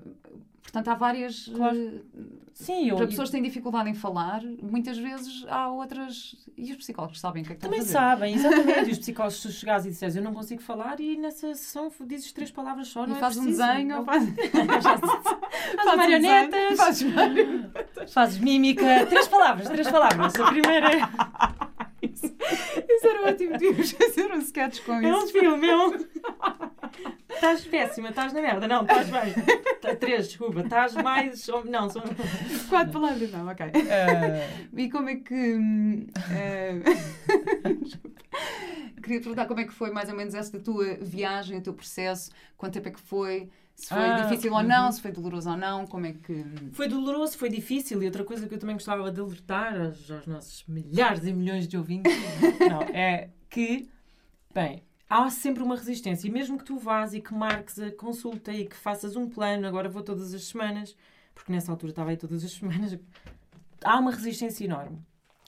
Portanto, há várias. Claro. Uh, Sim, eu, para pessoas que têm dificuldade em falar, muitas vezes há outras. E os psicólogos sabem o que é que Também sabem, exatamente. e os psicólogos, se chegares e disseres eu não consigo falar, e nessa sessão dizes três palavras só, não e é faz um desenho, ou faz. faz marionetas, fazes marionetas, fazes mímica. Três palavras, três palavras. A primeira é. Era ótimo, devíamos fazer um sketch com isso. É um filme, é um. Estás péssima, estás na merda. Não, estás bem. Tá, três, desculpa. Estás mais. Não, são. Quatro palavras, não, ok. Uh... E como é que. Uh... queria perguntar como é que foi mais ou menos essa tua viagem, o teu processo, quanto tempo é que foi, se foi Ah, difícil ou não, se foi doloroso ou não, como é que. Foi doloroso, foi difícil. E outra coisa que eu também gostava de alertar aos, aos nossos milhares e milhões de ouvintes não, é que, bem, há sempre uma resistência. E mesmo que tu vás e que marques a consulta e que faças um plano, agora vou todas as semanas, porque nessa altura estava aí todas as semanas, há uma resistência enorme.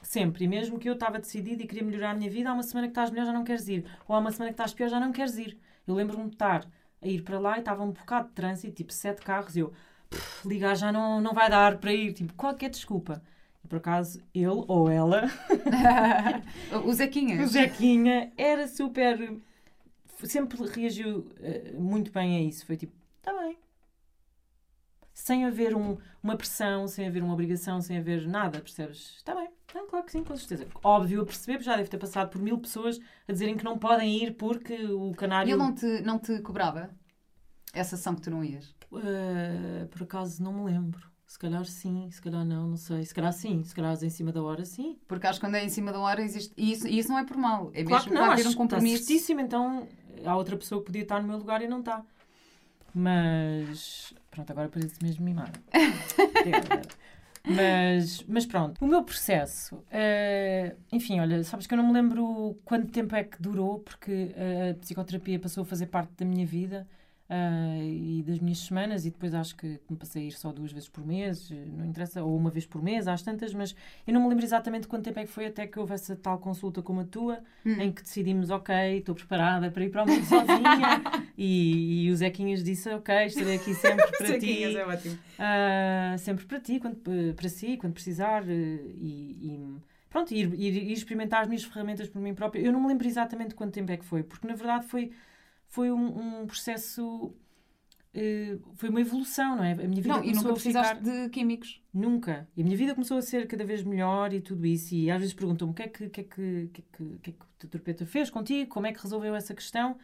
Sempre. E mesmo que eu estava decidida e queria melhorar a minha vida, há uma semana que estás melhor, já não queres ir. Ou há uma semana que estás pior, já não queres ir. Eu lembro-me de estar a ir para lá e estava um bocado de trânsito, tipo sete carros, e eu, "Pff, ligar já não, não vai dar para ir, tipo, qualquer desculpa. E por acaso, ele ou ela, o Zequinha. o Zequinha, era super. Sempre reagiu eh, muito bem a isso. Foi tipo, está bem. Sem haver um- uma pressão, sem haver uma obrigação, sem haver nada, percebes? Está bem. Não, claro que sim, com certeza. Óbvio, a perceber, já deve ter passado por mil pessoas a dizerem que não podem ir porque o E canário. ele não te, não te cobrava essa ação que tu não ias? Eh, por acaso não me lembro. Se calhar sim, se calhar não, não sei. Se calhar sim, se calhar em cima da hora sim. Porque acho que quando é em cima da hora existe. E isso, e isso não é por mal. É Claro mesmo que não, haver um compromisso. certíssimo, então há outra pessoa que podia estar no meu lugar e não está. Mas pronto, agora parece mesmo mimada. mas, mas pronto, o meu processo, eh, enfim, olha, sabes que eu não me lembro quanto tempo é que durou, porque a psicoterapia passou a fazer parte da minha vida eh, e das minhas semanas, e depois acho que me passei a ir só duas vezes por mês, eh, não interessa, ou uma vez por mês, às tantas, mas eu não me lembro exatamente quanto tempo é que foi até que houve essa tal consulta como a tua, Hum. em que decidimos, ok, estou preparada para ir para o mundo sozinha, e, e o Zequinhas disse, ok, estarei aqui sempre para ti. é ótimo. Ah, sempre para ti, quando, eh, para si, quando precisar eh, e, e, pronto, ir, ir, ir experimentar as minhas ferramentas por mim própria. Eu não me lembro exatamente quanto tempo é que foi, porque na verdade foi, foi um, um processo, eh, foi uma evolução, não é? A minha vida Não, e começou nunca a ficar... precisaste de químicos. Nunca. E a minha vida começou a ser cada vez melhor e tudo isso. E às vezes perguntam-me o que é que, o que, é que, que, é que, que é que o terapeuta fez contigo, como é que resolveu essa questão.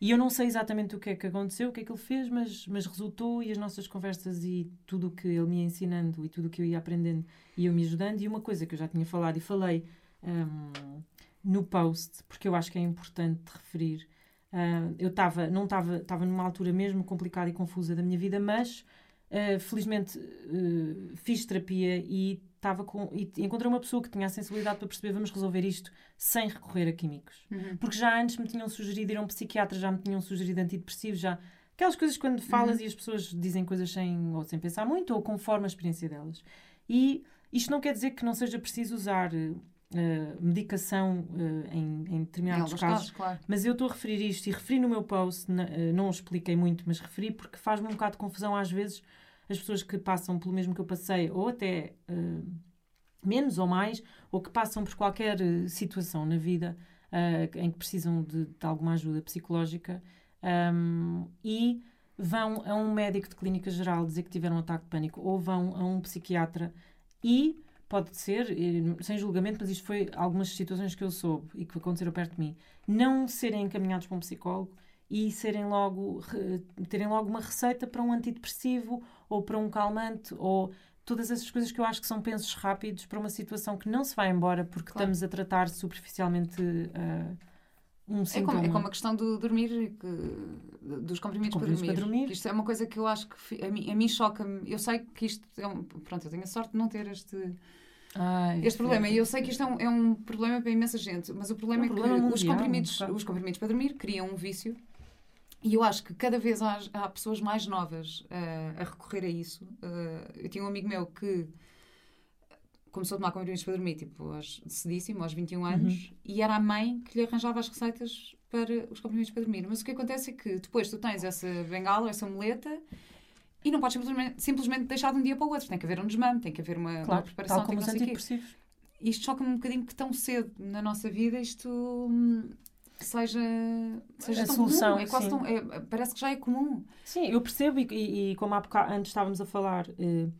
E eu não sei exatamente o que é que aconteceu, o que é que ele fez, mas, mas resultou e as nossas conversas e tudo o que ele me ia ensinando e tudo o que eu ia aprendendo ia me ajudando. E uma coisa que eu já tinha falado e falei hum, no post, porque eu acho que é importante referir, hum, eu estava, não estava, estava numa altura mesmo complicada e confusa da minha vida, mas Uh, felizmente uh, fiz terapia e estava com e encontrei uma pessoa que tinha a sensibilidade para perceber vamos resolver isto sem recorrer a químicos. Uhum. porque já antes me tinham sugerido ir a um psiquiatra já me tinham sugerido antidepressivos já aquelas coisas quando falas e as pessoas dizem coisas sem ou sem pensar muito ou conforme a experiência delas. E isto não quer dizer que não seja preciso usar uh, medicação uh, em, em Em determinados alguns casos casos, claro. mas eu estou a referir isto e referi no meu post, na- eh, não expliquei muito, mas referi porque faz-me um bocado de confusão às vezes as pessoas que passam pelo mesmo que eu passei, ou até menos ou mais, ou que passam por qualquer situação na vida em que precisam de, de alguma ajuda psicológica ahm, e vão a um médico de clínica geral dizer que tiveram um ataque de pânico, ou vão a um psiquiatra e pode ser, sem julgamento, mas isto foi algumas situações que eu soube e que aconteceram perto de mim, não serem encaminhados para um psicólogo e serem logo, re- terem logo uma receita para um antidepressivo ou para um calmante ou todas essas coisas que eu acho que são pensos rápidos para uma situação que não se vai embora porque Claro. estamos a tratar superficialmente ah, um É sintoma. como, é como a questão do dormir, que- dos comprimidos, Comprimidos para, para dormir. dormir. Isto é uma coisa que eu acho que a mim, a mim choca-me. Eu sei que isto é um. Pronto, eu tenho a sorte de não ter este, Ai, este problema. é. E eu sei que isto é um, é um problema para imensa gente. Mas o problema É é, um que problema os, mundial, comprimidos, claro. os comprimidos para dormir criam um vício. E eu acho que cada vez há, há pessoas mais novas eh, a recorrer a isso. Eh, eu tinha um amigo meu que começou a tomar comprimidos para dormir, tipo, aos, cedíssimo, aos 21 anos, e era a mãe que lhe arranjava as receitas para os comprimidos para dormir. Mas o que acontece é que depois tu tens essa bengala, essa muleta, e não podes simplesmente, simplesmente deixar de um dia para o outro. Tem que haver um desmame, tem que haver uma, uma Claro, preparação, tal como os antidepressivos. Isto choca-me um bocadinho que tão cedo na nossa vida isto hum, seja, seja A tão solução, comum. É quase tão, é- parece que já é comum. Sim, eu percebo, e, e- e como há bocado, antes estávamos a falar, perce-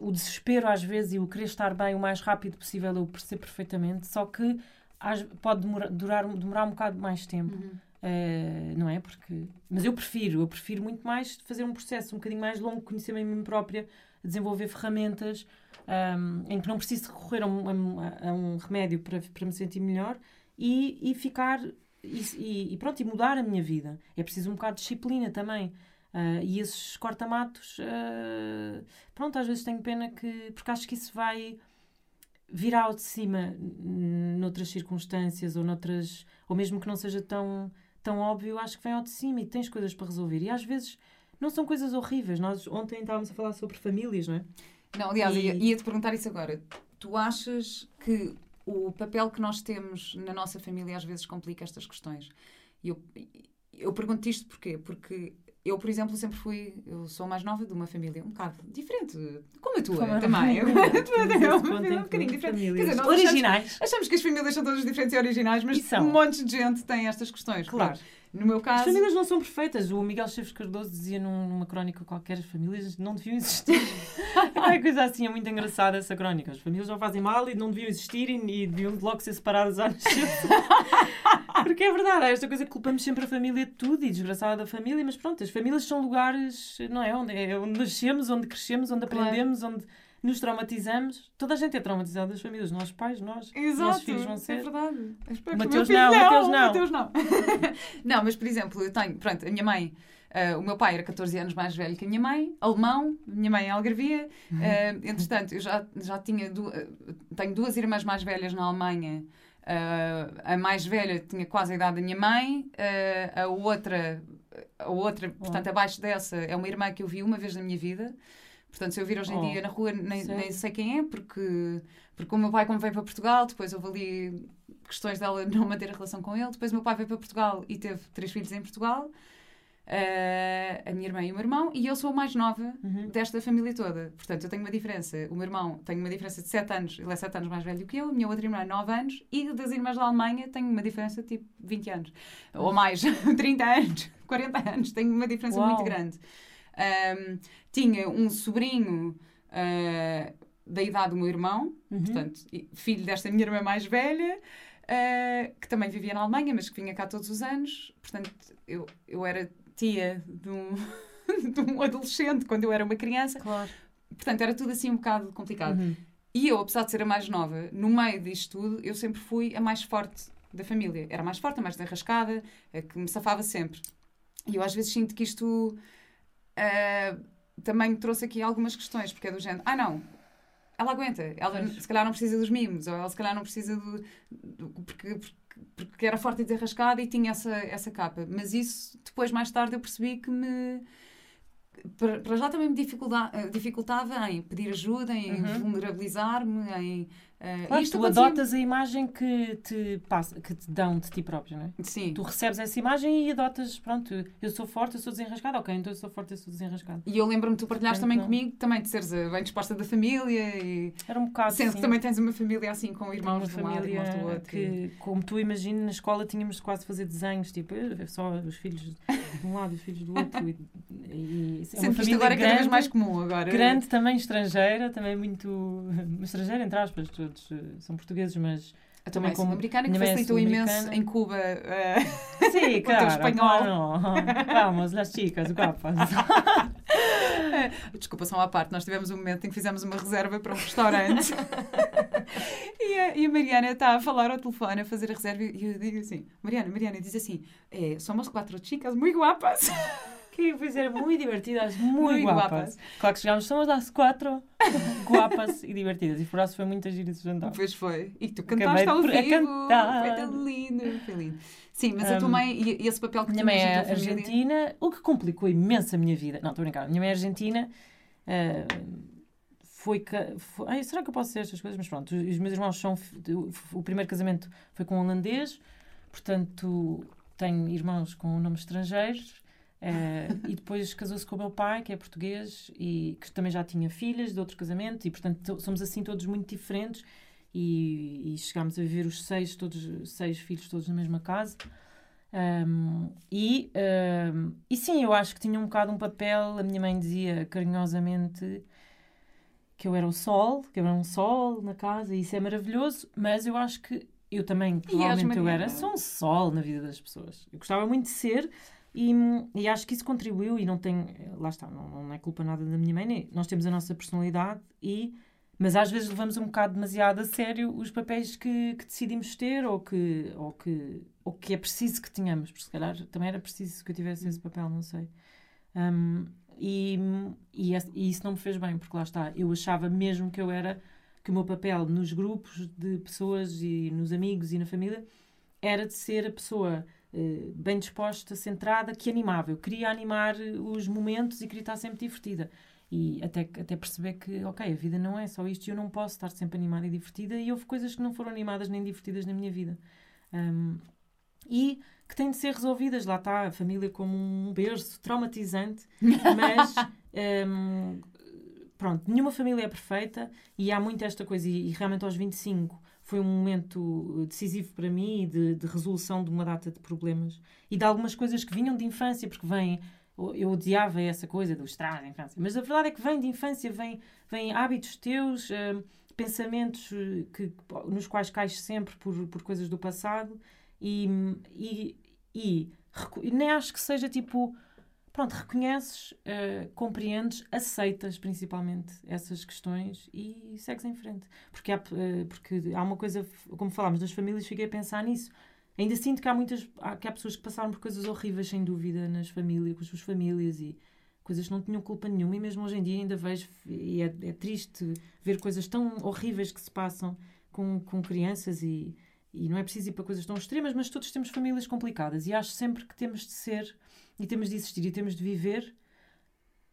o desespero às vezes e o querer estar bem o mais rápido possível, eu percebo perfeitamente, só que às- pode demorar, durar, demorar um bocado mais tempo, eh, não é? Porque, mas eu prefiro, eu prefiro muito mais fazer um processo um bocadinho mais longo, conhecer-me a mim própria, desenvolver ferramentas ahm, em que não preciso recorrer a um, a um- a um remédio para, para me sentir melhor e, e ficar e, e, pronto, e mudar a minha vida. É preciso um bocado de disciplina também. Uh, e esses corta-matos, uh, pronto, às vezes tenho pena que. porque acho que isso vai virar ao de cima noutras circunstâncias ou noutras. ou mesmo que não seja tão, tão óbvio, acho que vem ao de cima e tens coisas para resolver. E às vezes não são coisas horríveis. Nós ontem estávamos a falar sobre famílias, não é? Não, aliás, e... ia-te perguntar isso agora. Tu achas que o papel que nós temos na nossa família às vezes complica estas questões? Eu, eu pergunto isto porquê? Porque eu, por exemplo, sempre fui. Eu sou mais nova de uma família um bocado diferente, como a tua como também. A tua é um, um bocadinho diferente. Quer dizer, originais. Achamos, achamos, que as famílias são todas diferentes e originais, mas um monte de gente tem estas questões. Claro. No meu caso. As famílias não são perfeitas. O Miguel Cheves Cardoso dizia numa crónica qualquer: as famílias não deviam existir. é coisa assim, é muito engraçada essa crónica. As famílias não fazem mal e não deviam existir e, e deviam logo ser separadas à nascença. Porque é verdade, é esta coisa que culpamos sempre a família de tudo e desgraçada da família, mas pronto, as famílias são lugares, não é? Onde, é onde nascemos, onde crescemos, onde aprendemos, claro. onde nos traumatizamos. Toda a gente é traumatizada das famílias, nossos pais, nós, Exato, nossos filhos vão ser. É verdade. Mateus não, Mateus não. Mateus não. não, mas por exemplo, eu tenho, pronto, a minha mãe. Uh, o meu pai era 14 anos mais velho que a minha mãe, alemão, minha mãe é algarvia. Uh, entretanto, eu já, já tinha du tenho duas irmãs mais velhas na Alemanha. Uh, a mais velha tinha quase a idade da minha mãe, a outra, a outra, portanto, abaixo dessa, é uma irmã que eu vi uma vez na minha vida. Portanto, se eu vir hoje em oh, dia na rua, nem, nem, sei quem é, porque, porque o meu pai, como veio para Portugal, depois houve ali questões dela não manter a relação com ele. Depois o meu pai veio para Portugal e teve três filhos em Portugal. Uh, a minha irmã e o meu irmão, e eu sou a mais nova uhum. desta família toda. Portanto, eu tenho uma diferença. O meu irmão tem uma diferença de 7 anos, ele é 7 anos mais velho que eu, a minha outra irmã é 9 anos, e das irmãs da Alemanha tenho uma diferença de tipo 20 anos, ou mais, 30 anos, 40 anos, tenho uma diferença Uau. muito grande. Um, tinha um sobrinho uh, da idade do meu irmão, uhum. portanto, filho desta minha irmã mais velha, uh, que também vivia na Alemanha, mas que vinha cá todos os anos. Portanto, eu, eu era tia de um, de um adolescente quando eu era uma criança. Claro. Portanto, era tudo assim um bocado complicado. Uhum. E eu, apesar de ser a mais nova, no meio disto tudo, eu sempre fui a mais forte da família. Era a mais forte, a mais derrascada, a que me safava sempre. E eu às vezes sinto que isto uh, também me trouxe aqui algumas questões, porque é do género, ah não, ela aguenta, ela se calhar não precisa dos mimos, ou ela se calhar não precisa do. do porque, porque, porque era forte e desarrascada e tinha essa, essa capa. Mas isso, depois, mais tarde, eu percebi que me para, já também me dificultava, dificultava em pedir ajuda, em uhum. vulnerabilizar-me, em Uh, claro, tu adotas a imagem que te, passa, que te dão de ti próprio, não é? Sim. Tu recebes essa imagem e adotas, pronto, eu sou forte, eu sou desenrascada, ok, então eu sou forte, eu sou desenrascada. E eu lembro-me de tu partilhares também comigo, também de seres bem disposta da família e... Era um bocado Sendo que também tens uma família assim, com irmãos de um lado irmãos do outro. Que, e... como tu imaginas, na escola tínhamos de quase fazer desenhos, tipo, só os filhos de um lado e os filhos do outro. E, e, é Sendo que isto agora é cada vez mais comum agora. Grande, também estrangeira, também muito... Estrangeira, entre aspas, todos eh, são portugueses, mas eu também como americana que facilitou imenso em Cuba uh, Sim, claro, o espanhol. Vamos, las chicas, guapas. Desculpa, só uma parte. Nós tivemos um momento em que fizemos uma reserva para um restaurante e, a, e, a, Mariana está a falar ao telefone, a fazer a reserva e eu digo assim, Mariana, Mariana diz assim, eh, somos quatro chicas muito guapas que fizeram muito divertidas, muito, guapas. guapas. Claro que chegámos, somos as quatro guapas e divertidas. E por isso foi muito giro esse jantar. Pois foi. E tu cantaste ao vivo. Cantar. Foi tão lindo. Foi lindo. Sim, mas um, a tua mãe, e esse papel que minha mãe é argentina, o que complicou imenso a minha vida. Não, estou a brincar. Minha mãe é argentina. Uh, foi, foi ai, será que eu posso dizer estas coisas? Mas pronto, os meus irmãos são. O primeiro casamento foi com um holandês, portanto, tenho irmãos com nomes estrangeiros. Uh, e depois casou-se com o meu pai, que é português, e que também já tinha filhas de outro casamento, e portanto somos assim todos muito diferentes. E, e chegámos a viver os seis, todos, seis filhos todos na mesma casa. Um, e, um, e sim, eu acho que tinha um bocado um papel. A minha mãe dizia carinhosamente que eu era o sol, que eu era um sol na casa, e isso é maravilhoso, mas eu acho que eu também, provavelmente, eu era só um sol na vida das pessoas. Eu gostava muito de ser, e, e, acho que isso contribuiu e não tem, lá está, não, não é culpa nada da minha mãe, nem, nós temos a nossa personalidade e mas às vezes levamos um bocado demasiado a sério os papéis que, que decidimos ter ou que, ou, que, ou que é preciso que tenhamos, porque se calhar também era preciso que eu tivesse esse papel, não sei. Um, e, e, e, isso não me fez bem, porque lá está, eu achava mesmo que eu era, que o meu papel nos grupos de pessoas e nos amigos e na família era de ser a pessoa uh, bem disposta, centrada, que animava. Eu queria animar os momentos e queria estar sempre divertida e até, até perceber que, ok, a vida não é só isto e eu não posso estar sempre animada e divertida e houve coisas que não foram animadas nem divertidas na minha vida. Um, e que têm de ser resolvidas. Lá está a família como um berço traumatizante, mas um, pronto, nenhuma família é perfeita e há muito esta coisa. E, e, realmente aos 25 foi um momento decisivo para mim de, de resolução de uma data de problemas e de algumas coisas que vinham de infância, porque vêm eu odiava essa coisa dos traumas da infância. Mas a verdade é que vem de infância, vem, vem hábitos teus, uh, pensamentos eh, que, nos quais cais sempre por, por coisas do passado e, e, e nem acho que seja tipo. Pronto, reconheces, uh, compreendes, aceitas principalmente essas questões e segues em frente. Porque há, uh, porque há uma coisa, como falámos das famílias, fiquei a pensar nisso Ainda sinto que há muitas há, que há pessoas que passaram por coisas horríveis, sem dúvida, nas famílias, com as suas famílias e coisas que não tinham culpa nenhuma. E mesmo hoje em dia ainda vejo, e é, é triste ver coisas tão horríveis que se passam com, com crianças e, e não é preciso ir para coisas tão extremas, mas todos temos famílias complicadas e acho sempre que temos de ser e temos de existir e temos de viver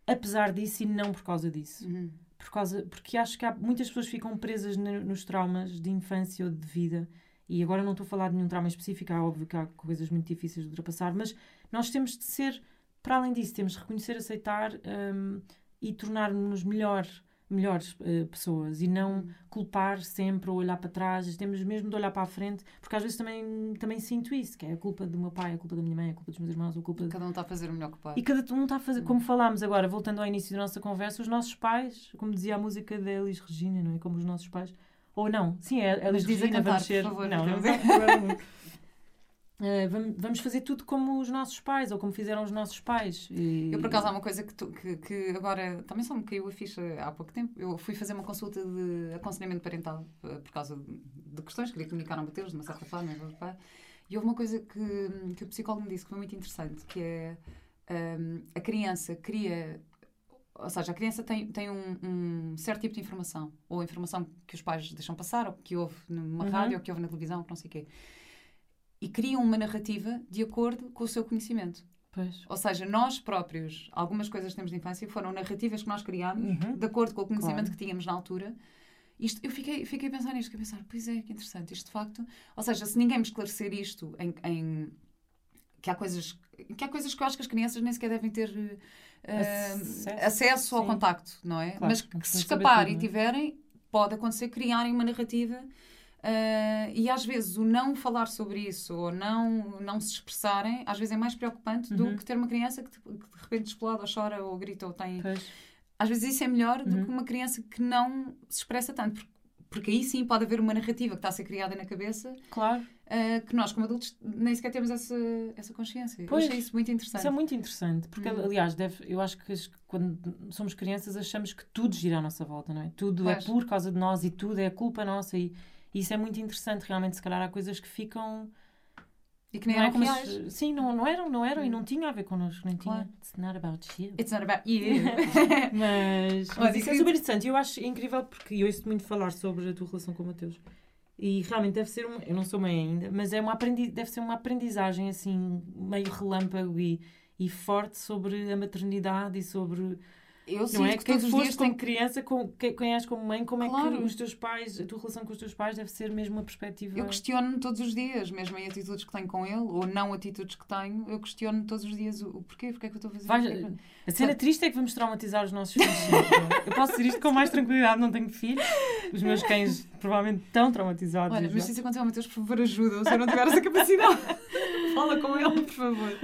apesar disso e não por causa disso. Uhum. Por causa, porque acho que há, muitas pessoas ficam presas no, nos traumas de infância ou de vida e agora não estou a falar de nenhum trauma específico, é óbvio que há coisas muito difíceis de ultrapassar, mas nós temos de ser, para além disso, temos de reconhecer, aceitar um, e tornar-nos melhor, melhores uh, pessoas e não culpar sempre ou olhar para trás. Temos mesmo de olhar para a frente, porque às vezes também, também sinto isso, que é a culpa do meu pai, a culpa da minha mãe, a culpa dos meus irmãos, a culpa. E cada um está a fazer o melhor que pode. E cada um está a fazer, como falámos agora, voltando ao início da nossa conversa, os nossos pais, como dizia a música da Elis Regina, não é? Como os nossos pais ou não, sim, é, Mas dizem vamos ser. Favor, não, não, não, uh, vamos fazer tudo como os nossos pais ou como fizeram os nossos pais. E... Eu, por acaso, há uma coisa que, tu, que, que, agora também só me caiu a ficha há pouco tempo. Eu fui fazer uma consulta de aconselhamento parental uh, por causa de questões, queria comunicar a Mateus de uma certa forma, e houve uma coisa que, que o psicólogo me disse que foi muito interessante, que é um, a criança cria ou seja, a criança tem, tem um, um, certo tipo de informação, ou informação que os pais deixam passar, ou que houve numa uhum. rádio, ou que houve na televisão, ou não sei o quê. E criam uma narrativa de acordo com o seu conhecimento. Pois. Ou seja, nós próprios, algumas coisas que temos de infância foram narrativas que nós criámos uhum. de acordo com o conhecimento claro. que tínhamos na altura. Isto, eu fiquei, fiquei a pensar nisto, fiquei a pensar, pois é, que interessante, isto de facto. Ou seja, se ninguém me esclarecer isto em, em que há coisas que há coisas que eu acho que as crianças nem sequer devem ter acesso, acesso ao contacto, não é? Claro, Mas que se escaparem e é? tiverem, pode acontecer criarem uma narrativa Uh, e às vezes o não falar sobre isso ou não, não se expressarem, às vezes é mais preocupante uhum. do que ter uma criança que, que, de repente explode ou chora ou grita ou tem. Pois. Às vezes isso é melhor uhum. do que uma criança que não se expressa tanto, porque, porque aí sim pode haver uma narrativa que está a ser criada na cabeça. Claro uh, que nós, como adultos, nem sequer temos essa, essa consciência. Pois, eu achei isso muito interessante. Isso é muito interessante, porque, hum. aliás, deve, eu acho que quando somos crianças achamos que tudo gira à nossa volta, não é? Tudo é pois. é por causa de nós e tudo é culpa nossa. E, e isso é muito interessante, realmente. Se calhar há coisas que ficam. E que nem não eram é reais. sim, não, não eram, não eram hum. e não tinha a ver connosco, nem claro. tinha. It's not about you. It's not about you. mas, mas isso é super interessante. Eu acho incrível porque eu ouço muito falar sobre a tua relação com o Mateus. E realmente deve ser, eu não sou mãe ainda, mas é uma aprendi, deve ser uma aprendizagem assim, meio relâmpago e, e forte sobre a maternidade e sobre eu não é? que quem foste como tem... criança, com, quem és como mãe, como claro. é que os teus pais, a tua relação com os teus pais deve ser mesmo uma perspectiva. Eu questiono-me todos os dias, mesmo em atitudes que tenho com ele, ou não atitudes que tenho, eu questiono todos os dias o, o porquê, porque é que eu estou a fazer Vais, é A cena triste é que vamos traumatizar os nossos filhos. eu posso dizer isto com mais tranquilidade, não tenho filhos. Os meus cães provavelmente estão traumatizados. Olha, mas se isso acontecer ao Mateus, por favor, ajuda, se eu não tiver essa capacidade. Fala com ele, por favor.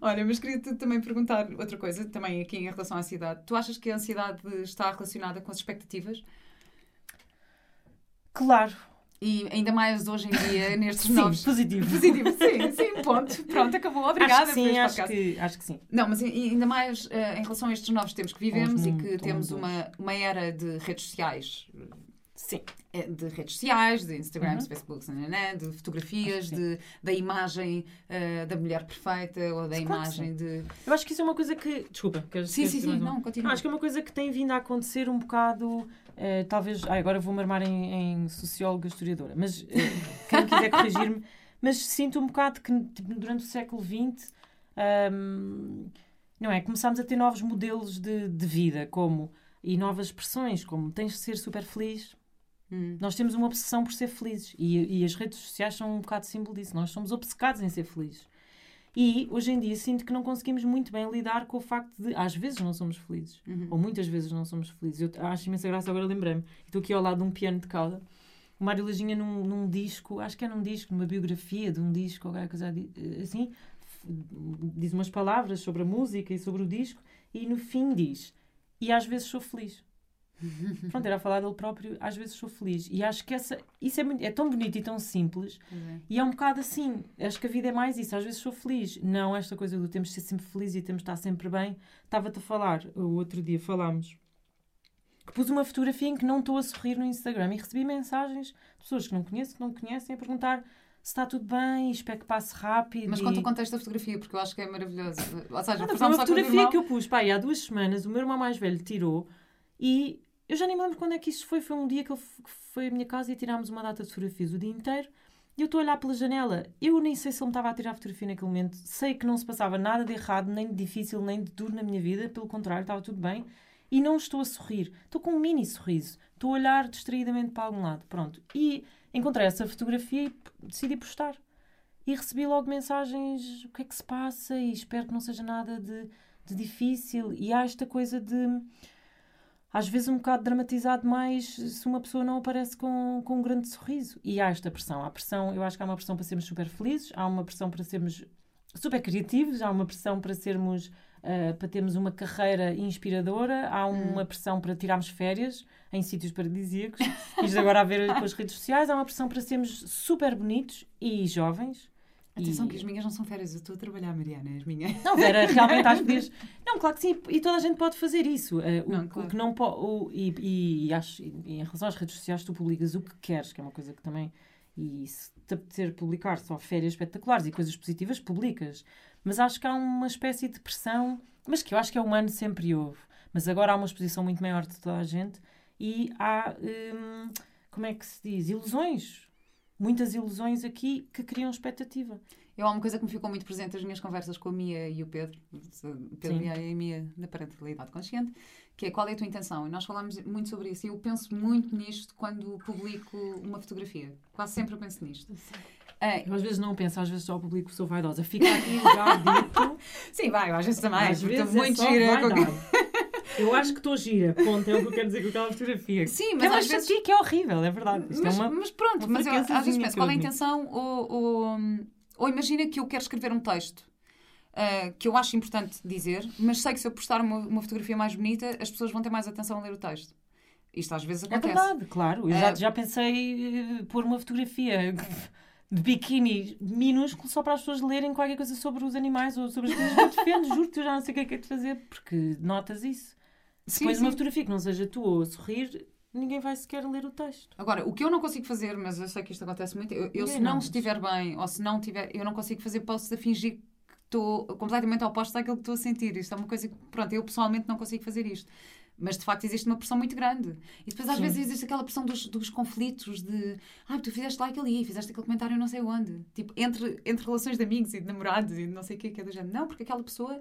Olha, mas queria-te também perguntar outra coisa, também aqui em relação à ansiedade. Tu achas que a ansiedade está relacionada com as expectativas? Claro. E ainda mais hoje em dia, nestes sim, novos. Positivo. Positivo, sim, sim, Ponto. Pronto, acabou. Obrigada acho que sim, acho que, acho que sim. Não, mas ainda mais uh, em relação a estes novos tempos que vivemos e que temos uma, uma era de redes sociais Sim. É, de redes sociais, de Instagram, uhum. Facebook, de fotografias, de, da imagem uh, da mulher perfeita ou da imagem de. Eu acho que isso é uma coisa que. Desculpa, queres Sim, sim, sim, não, continua. Acho que é uma coisa que tem vindo a acontecer um bocado. Uh, talvez. Ah, agora vou-me armar em, em socióloga historiadora, mas uh, quem quiser corrigir-me. Mas sinto um bocado que tipo, durante o século XX. Um, não é? Começámos a ter novos modelos de, de vida, como. E novas expressões, como tens de ser super feliz, Hum. Nós temos uma obsessão por ser felizes e, e, as redes sociais são um bocado símbolo disso. Nós somos obcecados em ser felizes. E hoje em dia sinto que não conseguimos muito bem lidar com o facto de às vezes não somos felizes, uhum. ou muitas vezes não somos felizes. Eu acho imensa graça, agora lembrei-me. Estou aqui ao lado de um piano de cauda. O Mário Lajinha, num, num, disco, acho que é num disco, numa biografia de um disco, ou coisa assim, diz umas palavras sobre a música e sobre o disco, e no fim diz: E às vezes sou feliz. Pronto, era a falar dele próprio, às vezes sou feliz. E acho que essa, isso é, muito, é tão bonito e tão simples. Uhum. E é um bocado assim. Acho que a vida é mais isso. Às vezes sou feliz. Não esta coisa do temos de ser sempre feliz e temos de estar sempre bem. Estava-te a falar, o outro dia falámos, que pus uma fotografia em que não estou a sorrir no Instagram e recebi mensagens de pessoas que não conheço, que não conhecem, a perguntar se está tudo bem, espero que passe rápido. Mas conta o contexto da fotografia, porque eu acho que é maravilhoso. Ou seja, não, foi uma fotografia que eu pus, pá, há duas semanas, o meu irmão mais velho tirou e eu já nem me lembro quando é que isso foi. Foi um dia que ele foi à minha casa e tirámos uma data de fotografias o dia inteiro. E eu estou a olhar pela janela. Eu nem sei se ele me estava a tirar fotografia naquele momento. Sei que não se passava nada de errado, nem de difícil, nem de duro na minha vida. Pelo contrário, estava tudo bem. E não estou a sorrir. Estou com um mini sorriso. Estou a olhar distraídamente para algum lado. Pronto. E encontrei essa fotografia e decidi postar. E recebi logo mensagens: o que é que se passa? E espero que não seja nada de, de difícil. E há esta coisa de às vezes um bocado dramatizado mais se uma pessoa não aparece com, com um grande sorriso. E há esta pressão. Há pressão, eu acho que há uma pressão para sermos super felizes, há uma pressão para sermos super criativos, há uma pressão para sermos uh, para termos uma carreira inspiradora, há hum. uma pressão para tirarmos férias em sítios paradisíacos, isto agora a ver com as redes sociais, há uma pressão para sermos super bonitos e jovens. Atenção, e... que as minhas não são férias, eu estou a trabalhar, Mariana, as minhas. Não, Vera, realmente às vezes. Não, claro que sim, e toda a gente pode fazer isso. Uh, não, o, claro. o, que não pode. E, e, acho, em relação às redes sociais, tu publicas o que queres, que é uma coisa que também. E se te apetecer publicar só férias espetaculares e coisas positivas, publicas. Mas acho que há uma espécie de pressão, mas que eu acho que é humano, sempre houve. Mas agora há uma exposição muito maior de toda a gente e há. Hum, como é que se diz? Ilusões muitas ilusões aqui que criam expectativa. Eu há uma coisa que me ficou muito presente nas minhas conversas com a Mia e o Pedro, Pedro Sim. e a Mia da parentalidade consciente, que é qual é a tua intenção? E nós falámos muito sobre isso e eu penso muito nisto quando publico uma fotografia. Quase sempre eu penso nisto. É. Eu às vezes não penso, às vezes só publico sou vaidosa. Fica aqui já dito. Sim, vai, às vezes também. Às vezes muito é gira. Eu acho que estou gira, ponto, é o que eu quero dizer com aquela fotografia. Sim, mas às vezes... que é horrível, é verdade. Isto é mas, é uma, mas pronto, mas eu, às vezes penso, qual é a intenção? Ou, ou, ou imagina que eu quero escrever um texto uh, que eu acho importante dizer, mas sei que se eu postar uma, uma fotografia mais bonita, as pessoas vão ter mais atenção a ler o texto. Isto às vezes é acontece. É verdade, claro. Eu uh, já, já pensei pôr uma fotografia de biquíni minúsculo só para as pessoas lerem qualquer coisa sobre os animais ou sobre as coisas que eu defendo. Juro-te, eu já não sei o que é que é de fazer, porque notas isso. Se pões uma fotografia que não seja tu ou a sorrir, ninguém vai sequer ler o texto. Agora, o que eu não consigo fazer, mas eu sei que isto acontece muito, eu, eu se não, não estiver bem ou se não tiver, eu não consigo fazer posts a fingir que estou completamente oposto àquilo que estou a sentir. Isto é uma coisa que, pronto, eu pessoalmente não consigo fazer isto. Mas de facto existe uma pressão muito grande. E depois às Sim. vezes existe aquela pressão dos, dos conflitos de ah, tu fizeste like ali, fizeste aquele comentário não sei onde. Tipo, entre, entre relações de amigos e de namorados e não sei o que, que é do género. Não, porque aquela pessoa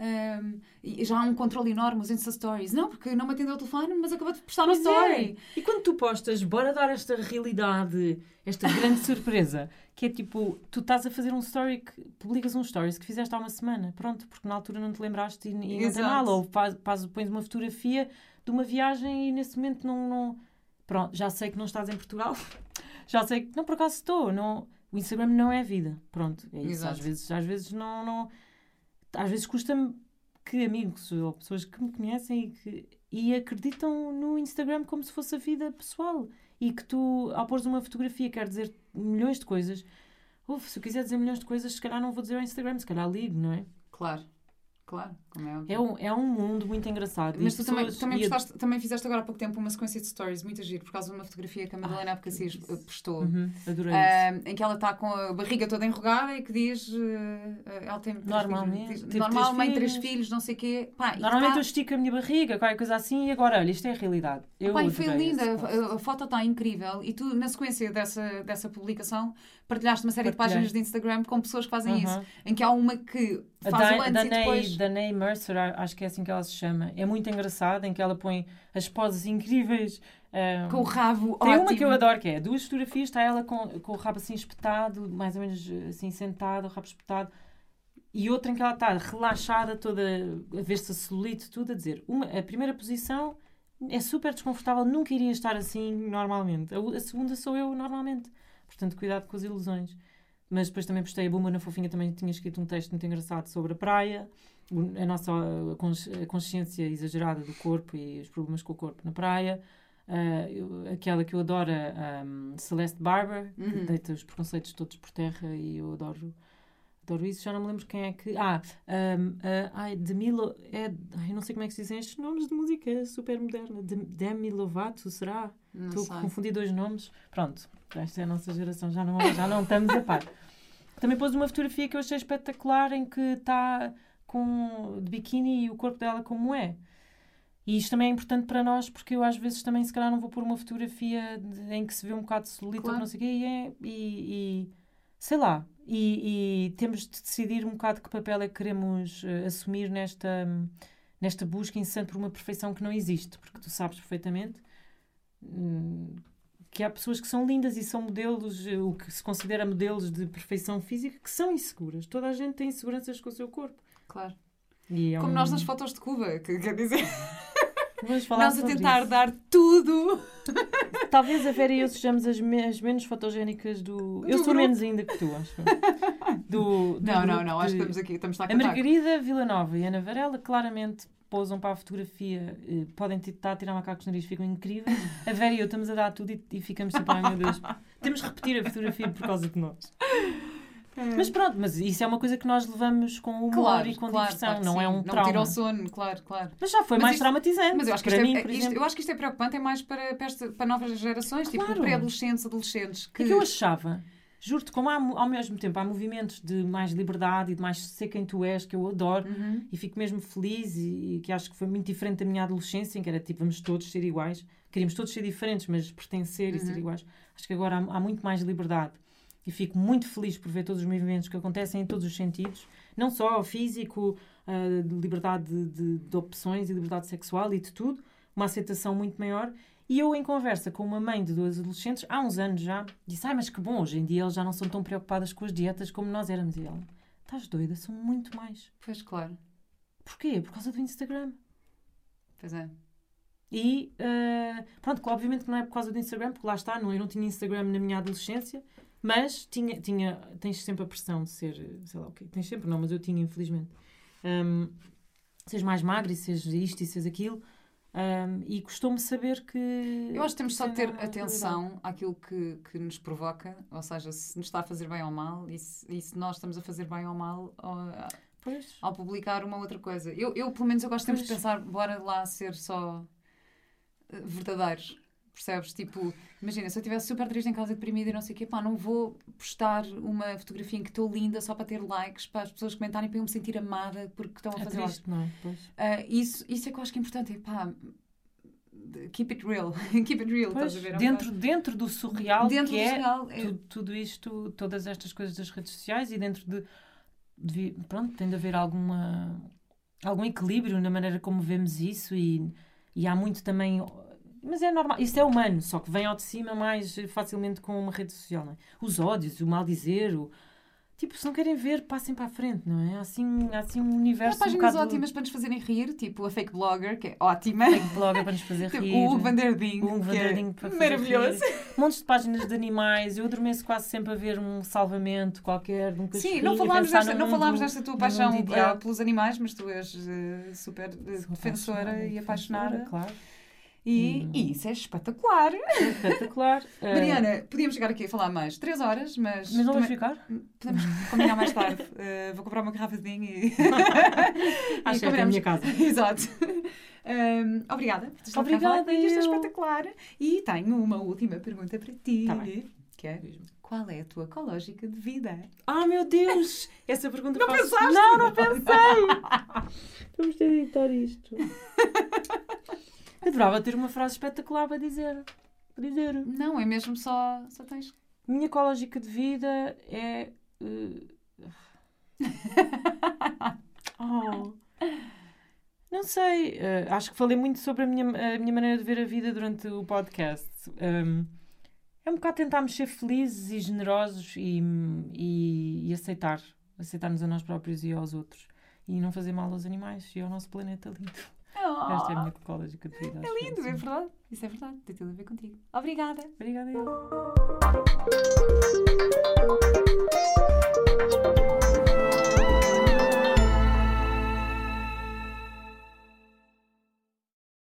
um, já há um controle enorme, os Insta Stories. Não, porque não me atendeu o telefone, mas acabou de postar uma story. É. E quando tu postas, bora dar esta realidade, esta grande surpresa, que é tipo, tu estás a fazer um story, que, publicas um stories que fizeste há uma semana, pronto, porque na altura não te lembraste e, e não tem mal, ou faz, faz, pões uma fotografia de uma viagem e nesse momento não, não. Pronto, já sei que não estás em Portugal, já sei que. Não, por acaso estou, não. O Instagram não é vida. Pronto, é isso. Às vezes, às vezes não, não às vezes custa-me que amigos ou pessoas que me conhecem e, que, e acreditam no Instagram como se fosse a vida pessoal e que tu, ao pôres uma fotografia, quer dizer milhões de coisas. Uf, se eu quiser dizer milhões de coisas, se calhar não vou dizer ao Instagram, se calhar ligo, não é? Claro. Claro, é É um, é um mundo muito engraçado. Mas tu também, também, postaste, também fizeste agora há pouco tempo uma sequência de stories muito giro por causa de uma fotografia que a Madalena ah, Abcacis postou. Uhum, adorei uh, Em que ela está com a barriga toda enrugada e que diz. Uh, ela tem. Normalmente. Filhos, normal, mãe, três filhos, não sei o quê. Pá, Normalmente tá... eu estico a minha barriga, qualquer coisa assim, e agora, olha, isto é a realidade. Eu Pá, foi linda, a, a, foto está incrível. E tu, na sequência dessa, dessa publicação, partilhaste uma série Partilhei. de páginas de Instagram com pessoas que fazem isso. Em que há uma que faz o antes e depois... Mercer, acho que é assim que ela se chama. É muito engraçada, em que ela põe as poses incríveis. Um, com o rabo Tem ótimo. uma que eu adoro, que é duas fotografias, está ela com, com o rabo assim espetado, mais ou menos assim sentado, o rabo espetado. E outra em que ela está relaxada, toda a ver-se a celulite, tudo a dizer. Uma, a primeira posição é super desconfortável, nunca iria estar assim normalmente. A, a segunda sou eu normalmente. Portanto, cuidado com as ilusões. Mas depois também postei a Bumba na Fofinha, também tinha escrito um texto muito engraçado sobre a praia, a nossa consciência exagerada do corpo e os problemas com o corpo na praia. Uh, aquela que eu adoro, um, Celeste Barber, uhum. que deita os preconceitos todos por terra e eu adoro adoro isso, já não me lembro quem é que. Ah, um, uh, ai, Demi é, ai, não sei como é que se dizem estes nomes de música super moderna. De, Demi Lovato, será? Estou a confundir dois nomes. Pronto, esta é a nossa geração, já não, já não estamos a par. Também pôs uma fotografia que eu achei espetacular em que está com de biquíni e o corpo dela como é. E isto também é importante para nós porque eu às vezes também se calhar não vou pôr uma fotografia de, em que se vê um bocado celulite claro. ou não sei o quê e, é, e, e sei lá, e, e, temos de decidir um bocado que papel é que queremos uh, assumir nesta, nesta busca incessante por uma perfeição que não existe, porque tu sabes perfeitamente hum, que há pessoas que são lindas e são modelos, uh, o que se considera modelos de perfeição física, que são inseguras. Toda a gente tem inseguranças com o seu corpo. Claro. É Como um... nós nas fotos de Cuba, que quer dizer. Nós a tentar isso. dar tudo. Talvez a Vera e eu sejamos as, me as menos fotogénicas do. do eu sou grupo. menos ainda que tu, acho. Do, do não, não, não. De... Acho que estamos aqui. Estamos a, a Margarida Villanova e a Ana Varela claramente pousam para a fotografia, eh, podem estar a tirar macacos no nariz, ficam incríveis. A Vera e eu estamos a dar tudo e, e ficamos tipo, ai meu Deus, temos de repetir a fotografia por causa de nós. É. Mas pronto, mas isso é uma coisa que nós levamos com humor claro, e com claro, diversão, claro não é sim. é um trauma. Não tira o sono, claro, claro. Mas já foi mas mais isto, traumatizante. Mas eu acho que, isto, mim, é, isto, eu acho que isto é preocupante, é mais para, para, esta, para novas gerações, tipo pré-adolescentes, adolescentes. Que... É que eu achava, juro-te, como há, ao mesmo tempo há movimentos de mais liberdade e de mais ser quem tu és, que eu adoro, uhum. e fico mesmo feliz e, e, que acho que foi muito diferente da minha adolescência, em que era tipo, vamos todos ser iguais. Queríamos todos ser diferentes, mas pertencer uhum. e ser uhum. iguais. Acho que agora há, há muito mais liberdade e fico muito feliz por ver todos os movimentos que acontecem em todos os sentidos, não só físico, uh, de liberdade de, de, de, opções e liberdade sexual e de tudo, uma aceitação muito maior. E eu, em conversa com uma mãe de duas adolescentes, há uns anos já, disse: Ai, mas que bom, hoje em dia eles já não são tão preocupadas com as dietas como nós éramos. E ela: Estás doida? São muito mais. Pois, claro. Porquê? Por causa do Instagram. Pois é. E, uh, pronto, obviamente que não é por causa do Instagram, porque lá está, não, eu não tinha Instagram na minha adolescência, mas tinha, tinha, tens sempre a pressão de ser, sei lá o quê. Tens sempre, não, mas eu tinha, infelizmente. Um, seres mais magro e seres isto e seres aquilo. Um, e costumo saber que. Eu acho que temos só de ter atenção àquilo que, que nos provoca, ou seja, se nos está a fazer bem ou mal, e se, e se nós estamos a fazer bem ou mal ao, pois. ao publicar uma outra coisa. Eu, eu, pelo menos, eu gosto sempre de pensar, bora lá ser só verdadeiros. Percebes? Tipo, imagina, se eu estivesse super triste em casa, deprimida e não sei o quê, pá, não vou postar uma fotografia em que estou linda só para ter likes, para as pessoas comentarem, para eu me sentir amada porque estão a é fazer triste, não é? Pois. Uh, isso, isso é que eu acho que é importante, é pá, keep it real. keep it real, pois, estás a ver? Dentro, dentro do surreal dentro que do é, surreal, é... Tudo, tudo, isto, todas estas coisas das redes sociais e dentro de, de, pronto, tem de haver alguma algum equilíbrio na maneira como vemos isso e, e há muito também mas é normal, isso é humano, só que vem ao de cima mais facilmente com uma rede social, não é? Os ódios, o mal dizer, o... Tipo, se não querem ver, passem para a frente, não é? Há assim, há assim um universo. Há páginas um bocado... ótimas para nos fazerem rir, tipo a Fake Blogger, que é ótima. Fake Blogger para nos fazer tipo, rir. O Hugo Vanderding. O Hugo Vanderding é Maravilhoso. Rir. Montes de páginas de animais. Eu adormeço quase sempre a ver um salvamento qualquer, um cachorro. Sim, não falámos, desta, não falámos desta tua paixão uh, pelos animais, mas tu és uh, super uh, defensora e apaixonada. Claro. E, hum. e, isso é espetacular. É espetacular. Eh, Mariana, podíamos chegar aqui a falar mais três horas, mas. Mas não vais ficar? Podemos combinar mais tarde. Uh, vou comprar uma garrafa de vinho e. Acho que é a minha casa. Exato. Um, obrigada por estar Obrigada. Isto é espetacular. E tenho uma última pergunta para ti. Tá que é qual é a tua ecológica de vida? Ah, meu Deus! Essa pergunta Não faço... pensaste? Não, não pensei! Vamos ter de editar isto. Eu adorava ter uma frase espetacular para dizer. Para dizer. Não, é mesmo só, só tens. Minha ecológica de vida é. Uh... oh. Não sei, uh, acho que falei muito sobre a minha, a minha maneira de ver a vida durante o podcast. Um, é um bocado tentarmos ser felizes e generosos e, e, e, aceitar, aceitarmos a nós próprios e aos outros e não fazer mal aos animais e ao nosso planeta lindo. Oh, Esta é a minha ecológica de vida. É lindo, é, é verdade. Isso é verdade, tem tudo a ver contigo. Obrigada. Obrigada. Eu.